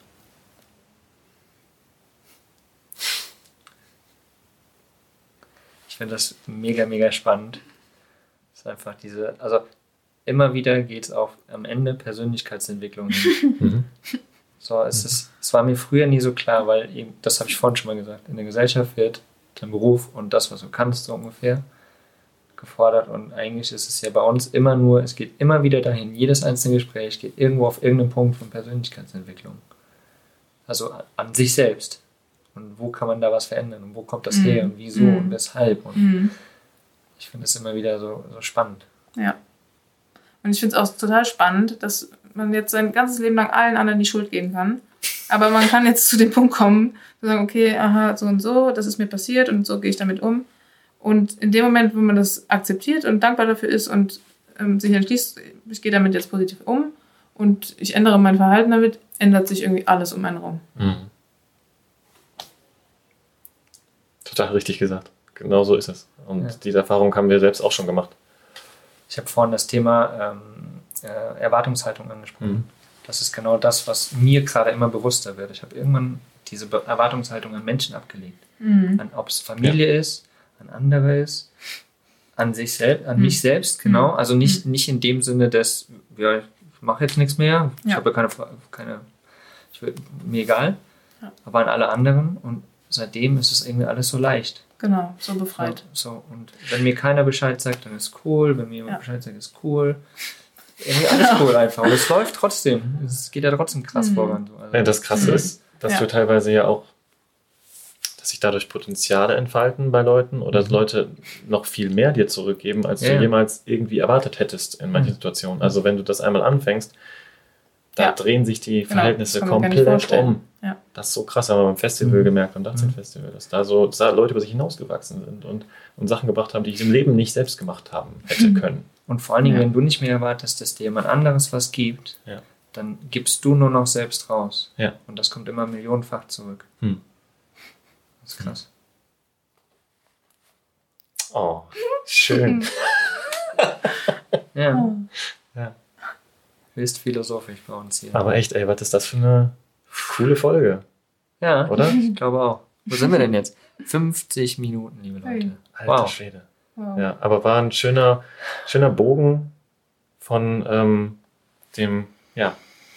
ich finde das mega, mega spannend. Ist einfach diese, also immer wieder geht es auf am Ende Persönlichkeitsentwicklung hin. Mhm. So, es, ist, es war mir früher nie so klar, weil eben, das habe ich vorhin schon mal gesagt, in der Gesellschaft wird dein Beruf und das, was du kannst, so ungefähr gefordert und eigentlich ist es ja bei uns immer nur, es geht immer wieder dahin, jedes einzelne Gespräch geht irgendwo auf irgendeinen Punkt von Persönlichkeitsentwicklung. Also an, an sich selbst. Und wo kann man da was verändern und wo kommt das Mhm. her und wieso Mhm. und weshalb und Mhm. Ich finde es immer wieder so, so spannend. Ja. Und ich finde es auch total spannend, dass man jetzt sein ganzes Leben lang allen anderen die Schuld geben kann. Aber man kann jetzt zu dem Punkt kommen, zu sagen, okay, aha, so und so, das ist mir passiert und so gehe ich damit um. Und in dem Moment, wo man das akzeptiert und dankbar dafür ist und ähm, sich entschließt, ich gehe damit jetzt positiv um und ich ändere mein Verhalten damit, ändert sich irgendwie alles um einen rum. Mhm. Total richtig gesagt. Genau so ist es. Und Ja. diese Erfahrung haben wir selbst auch schon gemacht. Ich habe vorhin das Thema ähm, äh, Erwartungshaltung angesprochen. Mhm. Das ist genau das, was mir gerade immer bewusster wird. Ich habe irgendwann diese Be Erwartungshaltung an Menschen abgelegt. An ob es Familie ist, an andere ist, an sich selbst, an Mhm. mich selbst, genau. Also nicht, nicht in dem Sinne, dass ja, ich mache jetzt nichts mehr, ich Ja. habe ja keine, keine ich will, mir egal, Ja. aber an alle anderen und seitdem ist es irgendwie alles so leicht. Genau, so befreit. So, und wenn mir keiner Bescheid sagt, dann ist cool. Wenn mir jemand Ja. Bescheid sagt, ist cool. Irgendwie alles cool einfach. Und es läuft trotzdem. Es geht ja trotzdem krass Mhm. voran. So. Also, Ja, das Krasse Mhm. ist, dass Ja. du teilweise ja auch, das dass sich dadurch Potenziale entfalten bei Leuten oder Mhm. Leute noch viel mehr dir zurückgeben, als Ja. du jemals irgendwie erwartet hättest in manchen Mhm. Situationen. Also wenn du das einmal anfängst, da Ja. drehen sich die Genau, Verhältnisse nicht komplett um. Ja. Das ist so krass, haben wir beim Festival Mhm. gemerkt, beim Dachzeltfestival, dass da so dass da Leute über sich hinausgewachsen sind und, und Sachen gebracht haben, die ich im Leben nicht selbst gemacht haben hätte können. Und vor allen Dingen, Ja. wenn du nicht mehr erwartest, dass dir jemand anderes was gibt, Ja. dann gibst du nur noch selbst raus. Ja. Und das kommt immer millionenfach zurück. Hm. Das ist krass. Oh, schön. Ja. Höchst philosophisch bei uns hier. Aber echt, ey, was ist das für eine coole Folge, ja, oder? ich glaube auch. Wo sind wir denn jetzt? 50 Minuten, liebe Leute. Hey. Alter Wow. Schwede. Wow. Ja, aber war ein schöner, schöner Bogen von ähm, dem ja,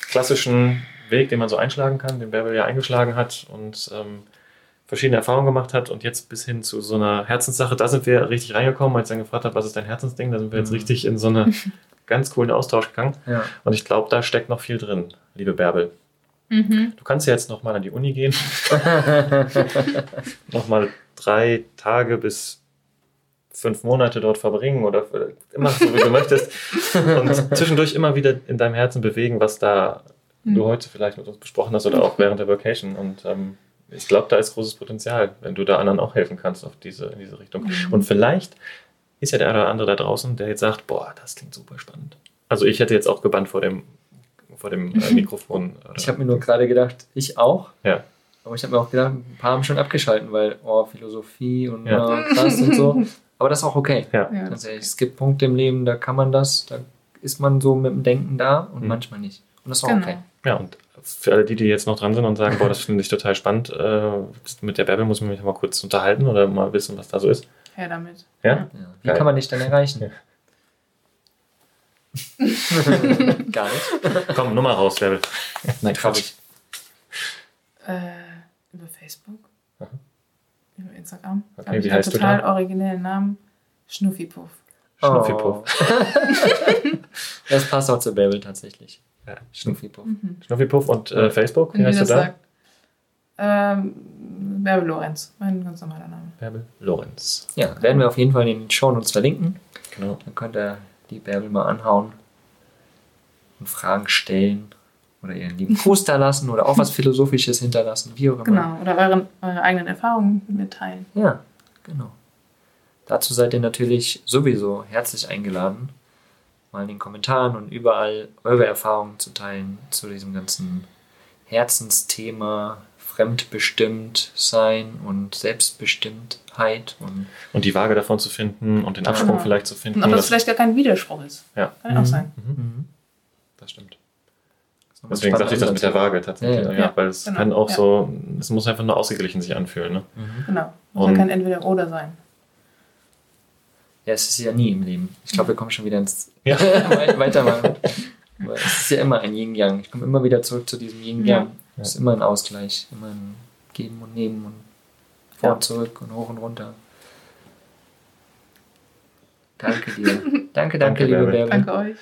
klassischen Weg, den man so einschlagen kann, den Bärbel ja eingeschlagen hat und ähm, verschiedene Erfahrungen gemacht hat und jetzt bis hin zu so einer Herzenssache, da sind wir richtig reingekommen, als ich dann gefragt habe, was ist dein Herzensding, da sind wir jetzt Mhm. richtig in so eine ganz coolen Austausch gegangen Ja. und ich glaube, da steckt noch viel drin, liebe Bärbel. Mhm. Du kannst ja jetzt nochmal an die Uni gehen, nochmal drei Tage bis fünf Monate dort verbringen oder immer so, wie du möchtest. Und zwischendurch immer wieder in deinem Herzen bewegen, was da Mhm. du heute vielleicht mit uns besprochen hast oder auch während der Vacation. Und ähm, ich glaube, da ist großes Potenzial, wenn du da anderen auch helfen kannst auf diese, in diese Richtung. Mhm. Und vielleicht ist ja der eine oder andere da draußen, der jetzt sagt, boah, das klingt super spannend. Also ich hätte jetzt auch gebannt vor dem, vor dem äh, Mikrofon. Oder? Ich habe mir nur gerade gedacht, ich auch. Ja. Aber ich habe mir auch gedacht, ein paar haben schon abgeschalten, weil, oh, Philosophie und Ja. oh, krass und so. Aber das ist auch okay. Ja. Ja. Ehrlich, es gibt Punkte im Leben, da kann man das, da ist man so mit dem Denken da und Mhm. manchmal nicht. Und das ist auch Genau. okay. Ja, und für alle die, die jetzt noch dran sind und sagen, boah, das finde ich total spannend, äh, mit der Bärbel muss ich mich mal kurz unterhalten oder mal wissen, was da so ist. Her damit. Ja? Ja. Wie Geil. kann man dich denn erreichen? Ja. Gar nicht. Komm, Nummer raus, Bärbel. Nein, Quatsch. Äh, über Facebook. Aha. Über Instagram. Okay, ich wie heißt du total da? originellen Namen. Schnuffipuff. Schnuffipuff. Oh. das passt auch zu Babel tatsächlich. Ja. Schnuffipuff. Mhm. Schnuffipuff und äh, Facebook, wie heißt du da? sagt. Ähm, Bärbel Lorenz. Mein ganz normaler Name. Bärbel Lorenz. Ja, werden wir auf jeden Fall in den Shownotes verlinken. Genau. Dann könnt ihr die Bärbel mal anhauen und Fragen stellen oder ihren lieben Gruß da lassen oder auch was Philosophisches hinterlassen, wie auch immer. Genau. Oder euren, eure eigenen Erfahrungen mit mir teilen. Ja, genau. Dazu seid ihr natürlich sowieso herzlich eingeladen, mal in den Kommentaren und überall eure Erfahrungen zu teilen zu diesem ganzen Herzensthema fremdbestimmt sein und Selbstbestimmtheit und Und die Waage davon zu finden und den Absprung Genau. vielleicht zu finden. Das das, vielleicht gar kein Widerspruch ist. ja, Kann ja auch sein. mhm, mhm. das stimmt. Das Deswegen sagte ich das mit der Waage tatsächlich. Ja, Ja, ja. Ja, weil es genau, kann auch ja. so, es muss einfach nur ausgeglichen sich anfühlen. Ne? Mhm. Genau. Und- ja kein Entweder-Oder sein. Ja, es ist ja nie im Leben. Ich glaube, wir kommen schon wieder ins Ja. Wei- Weitermachen. Aber es ist ja immer ein Yin-Yang. Ich komme immer wieder zurück zu diesem Yin-Yang. Ja. Es ist immer ein Ausgleich, immer ein Geben und Nehmen und vor Ja. und zurück und hoch und runter. Danke dir. Danke, danke, Danke, liebe Bärbel. Danke euch.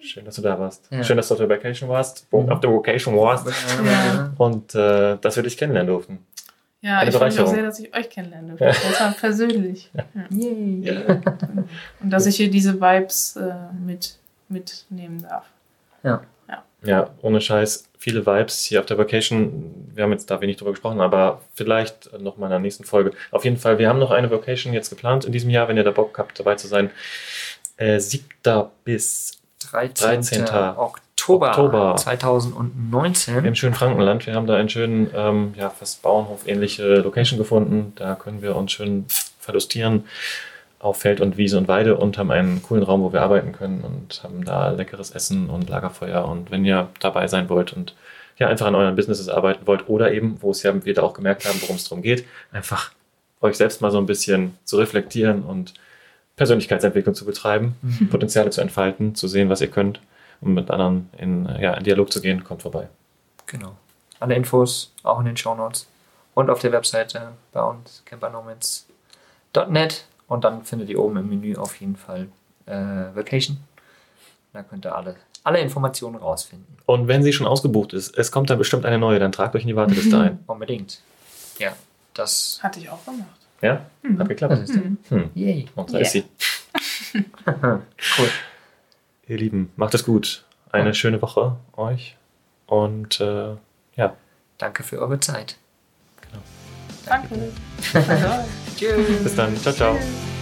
Schön, dass du da warst. Ja. Schön, dass du auf der Vacation warst. Mhm. Auf der Vacation warst. Ja. Und äh, dass wir dich kennenlernen durften. Ja, Eine ich freue mich auch sehr, dass ich euch kennenlernen durfte. Das war persönlich. Ja. Yay. Und dass ich hier diese Vibes äh, mit, mitnehmen darf. Ja. Ja, ohne Scheiß, viele Vibes hier auf der Vacation. Wir haben jetzt da wenig drüber gesprochen, aber vielleicht nochmal in der nächsten Folge. Auf jeden Fall, wir haben noch eine Vacation jetzt geplant in diesem Jahr, wenn ihr da Bock habt, dabei zu sein. Äh, 7. bis 13. 13. Oktober, Oktober. 2019. im schönen Frankenland. Wir haben da einen schönen, ähm, ja, fast Bauernhof-ähnliche Location gefunden. Da können wir uns schön verlustieren auf Feld und Wiese und Weide und haben einen coolen Raum, wo wir arbeiten können und haben da leckeres Essen und Lagerfeuer. Und wenn ihr dabei sein wollt und ja, einfach an euren Businesses arbeiten wollt oder eben, wo es ja wir da auch gemerkt haben, worum es darum geht, einfach euch selbst mal so ein bisschen zu reflektieren und Persönlichkeitsentwicklung zu betreiben, Mhm. Potenziale zu entfalten, zu sehen, was ihr könnt und mit anderen in, ja, in Dialog zu gehen, kommt vorbei. Genau. Alle Infos auch in den Shownotes und auf der Webseite bei uns campernomads.net und dann findet ihr oben im Menü auf jeden Fall äh, Vacation. Da könnt ihr alle, alle Informationen rausfinden. Und wenn sie schon ausgebucht ist, es kommt dann bestimmt eine neue, dann tragt euch in die Warteliste ein. Unbedingt. Ja, das. Hatte ich auch gemacht. Ja? Mhm. Hat geklappt. Mhm. Hm. Yay. Und da yeah. ist sie. cool. Ihr Lieben, macht es gut. Eine ja. schöne Woche euch. Und äh, ja. Danke für eure Zeit. Danke. Danke. Tschüss. Bis dann. Ciao, ciao. Tschüss.